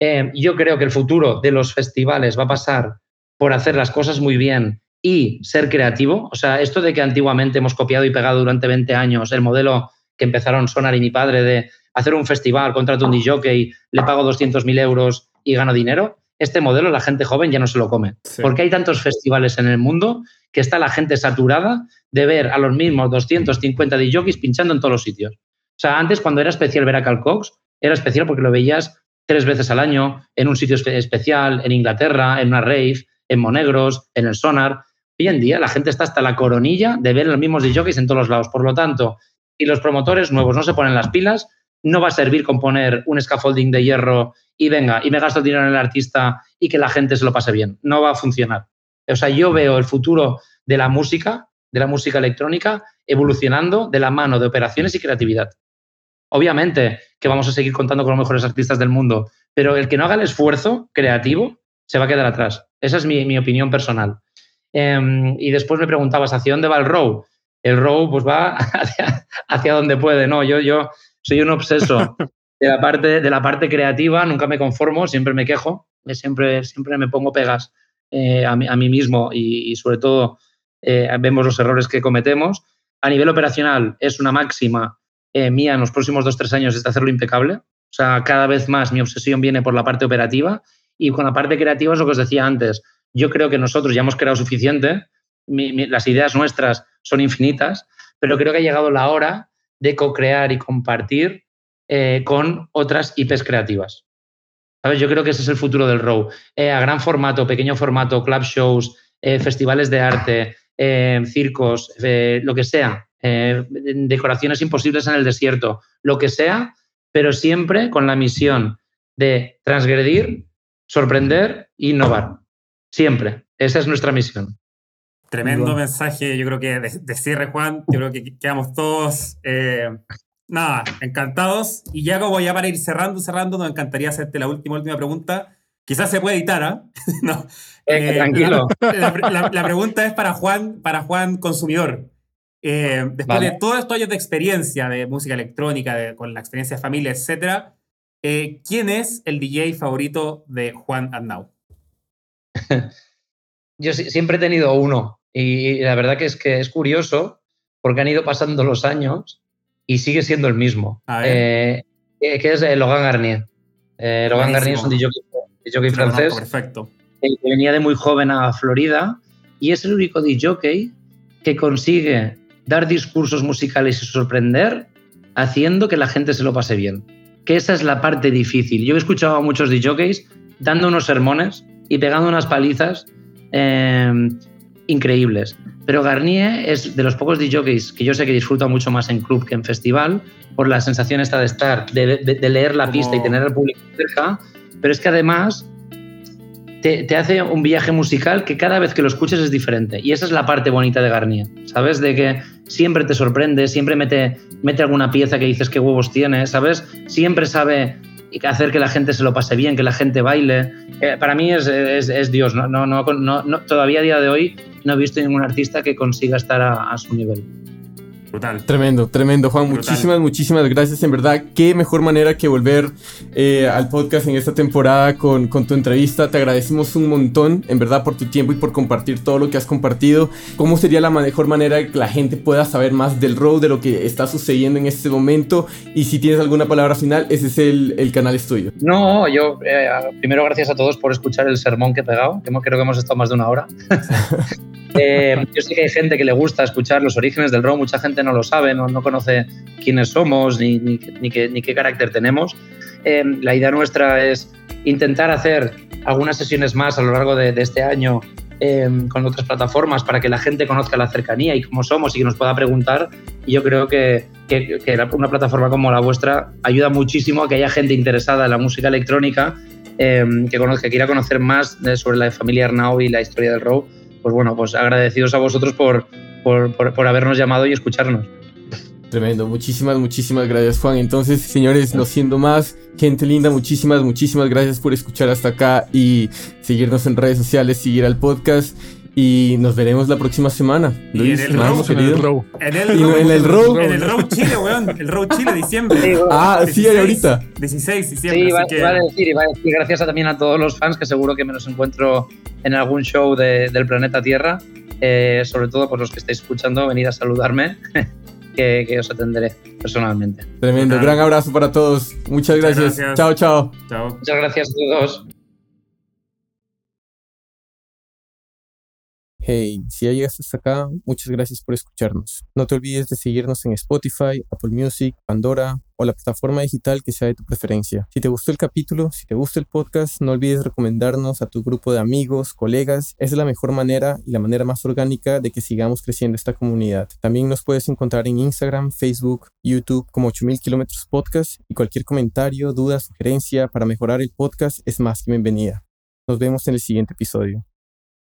Eh, yo creo que el futuro de los festivales va a pasar por hacer las cosas muy bien y ser creativo. O sea, esto de que antiguamente hemos copiado y pegado durante 20 años el modelo que empezaron Sonar y mi padre de hacer un festival, contrato un DJ, le pago 200.000 euros y gano dinero este modelo la gente joven ya no se lo come. Porque hay tantos festivales en el mundo que está la gente saturada de ver a los mismos 250 DJs pinchando en todos los sitios. O sea, antes cuando era especial ver a Cal Cox, era especial porque lo veías tres veces al año en un sitio especial, en Inglaterra, en una rave, en Monegros, en el Sonar. Hoy en día la gente está hasta la coronilla de ver los mismos DJs en todos los lados. Por lo tanto, y los promotores nuevos no se ponen las pilas, no va a servir con poner un scaffolding de hierro y venga, y me gasto dinero en el artista y que la gente se lo pase bien. No va a funcionar. O sea, yo veo el futuro de la música, de la música electrónica, evolucionando de la mano de operaciones y creatividad. Obviamente que vamos a seguir contando con los mejores artistas del mundo, pero el que no haga el esfuerzo creativo se va a quedar atrás. Esa es mi, opinión personal. Em, y después me preguntabas, ¿hacia dónde va el row? El row pues va *laughs* hacia, donde puede, ¿no? Yo, yo soy un obseso *laughs* de la, parte, de la parte creativa, nunca me conformo, siempre me quejo, siempre, siempre me pongo pegas eh, a, mí, mismo y, sobre todo eh, vemos los errores que cometemos. A nivel operacional es una máxima eh, mía en los próximos dos, tres años es de hacerlo impecable. O sea, cada vez más mi obsesión viene por la parte operativa y con la parte creativa es lo que os decía antes. Yo creo que nosotros ya hemos creado suficiente, las ideas nuestras son infinitas, pero creo que ha llegado la hora de co-crear y compartir eh, con otras IPs creativas. ¿Sabes? Yo creo que ese es el futuro del ROW. Eh, a gran formato, pequeño formato, club shows, festivales de arte, circos, lo que sea, eh, decoraciones imposibles en el desierto, lo que sea, pero siempre con la misión de transgredir, sorprender e innovar. Siempre. Esa es nuestra misión. Tremendo mensaje, yo creo que de, cierre, Juan. Yo creo que quedamos todos, eh, nada, encantados. Y ya como ya para ir cerrando, cerrando, nos encantaría hacerte la última, última pregunta. Quizás se puede editar, ¿ah? *laughs* no. Eh, tranquilo. La, la, pregunta es para Juan, para Juan consumidor. Eh, después de todos estos años de experiencia de música electrónica, con la experiencia de familia, etc., eh, ¿quién es el DJ favorito de Juan Arnau? *laughs* Yo siempre he tenido uno y la verdad que es que es curioso porque han ido pasando los años y sigue siendo el mismo, eh, que es Logan Garnier. Logan Garnier es un DJ, francés perfecto. que venía de muy joven a Florida y es el único DJ que consigue dar discursos musicales y sorprender haciendo que la gente se lo pase bien. Que esa es la parte difícil. Yo he escuchado a muchos DJs dando unos sermones y pegando unas palizas eh, increíbles. Pero Garnier es de los pocos DJs que yo sé que disfruta mucho más en club que en festival, por la sensación esta de estar, de, leer la pista y tener al público cerca, pero es que además te, hace un viaje musical que cada vez que lo escuches es diferente. Y esa es la parte bonita de Garnier, ¿sabes? De que siempre te sorprende, siempre mete, mete alguna pieza que dices qué huevos tiene, ¿sabes? Siempre sabe hacer que la gente se lo pase bien, que la gente baile. Eh, para mí es, es, Dios, no, no, no, todavía a día de hoy no he visto ningún artista que consiga estar a su nivel. Brutal. Tremendo, tremendo, Juan. Muchísimas, muchísimas gracias. En verdad, qué mejor manera que volver eh, al podcast en esta temporada con, con, tu entrevista. Te agradecemos un montón, en verdad, por tu tiempo y por compartir todo lo que has compartido. ¿Cómo sería la mejor manera que la gente pueda saber más del road, de lo que está sucediendo en este momento? Y si tienes alguna palabra final, ese es el, el canal es tuyo. No, yo eh, primero gracias a todos por escuchar el sermón que he pegado, que creo que hemos estado más de una hora. *laughs* Eh, yo sé que hay gente que le gusta escuchar los orígenes del rock, mucha gente no lo sabe, no, no conoce quiénes somos ni, ni, qué, ni, qué, carácter tenemos. Eh, la idea nuestra es intentar hacer algunas sesiones más a lo largo de, este año eh, con otras plataformas para que la gente conozca la cercanía y cómo somos y que nos pueda preguntar. Y yo creo que, que, una plataforma como la vuestra ayuda muchísimo a que haya gente interesada en la música electrónica que, conozca, que quiera conocer más sobre la familia Arnau y la historia del rock pues bueno, pues agradecidos a vosotros por, por, habernos llamado y escucharnos. Tremendo, muchísimas, muchísimas gracias Juan. Entonces, señores, no siendo más, gente linda, muchísimas, muchísimas gracias por escuchar hasta acá y seguirnos en redes sociales, seguir al podcast. Y nos veremos la próxima semana. Luis, en el, row, en el row. En el row. En el row. En el row Chile, weón. El row Chile, diciembre. ah, sí, ahorita. 16 diciembre. Sí, iba, a decir, iba a decir gracias también a todos los fans que seguro que me los encuentro en algún show de, del planeta Tierra. Eh, sobre todo por los que estáis escuchando, venid a saludarme. *laughs* Que, que, os atenderé personalmente. Tremendo, gran abrazo para todos. Muchas gracias. Muchas gracias. Chao, chao. Chao. Muchas gracias a todos. Hey, si ya llegaste hasta acá, muchas gracias por escucharnos. No te olvides de seguirnos en Spotify, Apple Music, Pandora o la plataforma digital que sea de tu preferencia. Si te gustó el capítulo, si te gusta el podcast, no olvides recomendarnos a tu grupo de amigos, colegas. Es la mejor manera y la manera más orgánica de que sigamos creciendo esta comunidad. También nos puedes encontrar en Instagram, Facebook, YouTube como 8000 kilómetros podcast y cualquier comentario, duda, sugerencia para mejorar el podcast es más que bienvenida. Nos vemos en el siguiente episodio.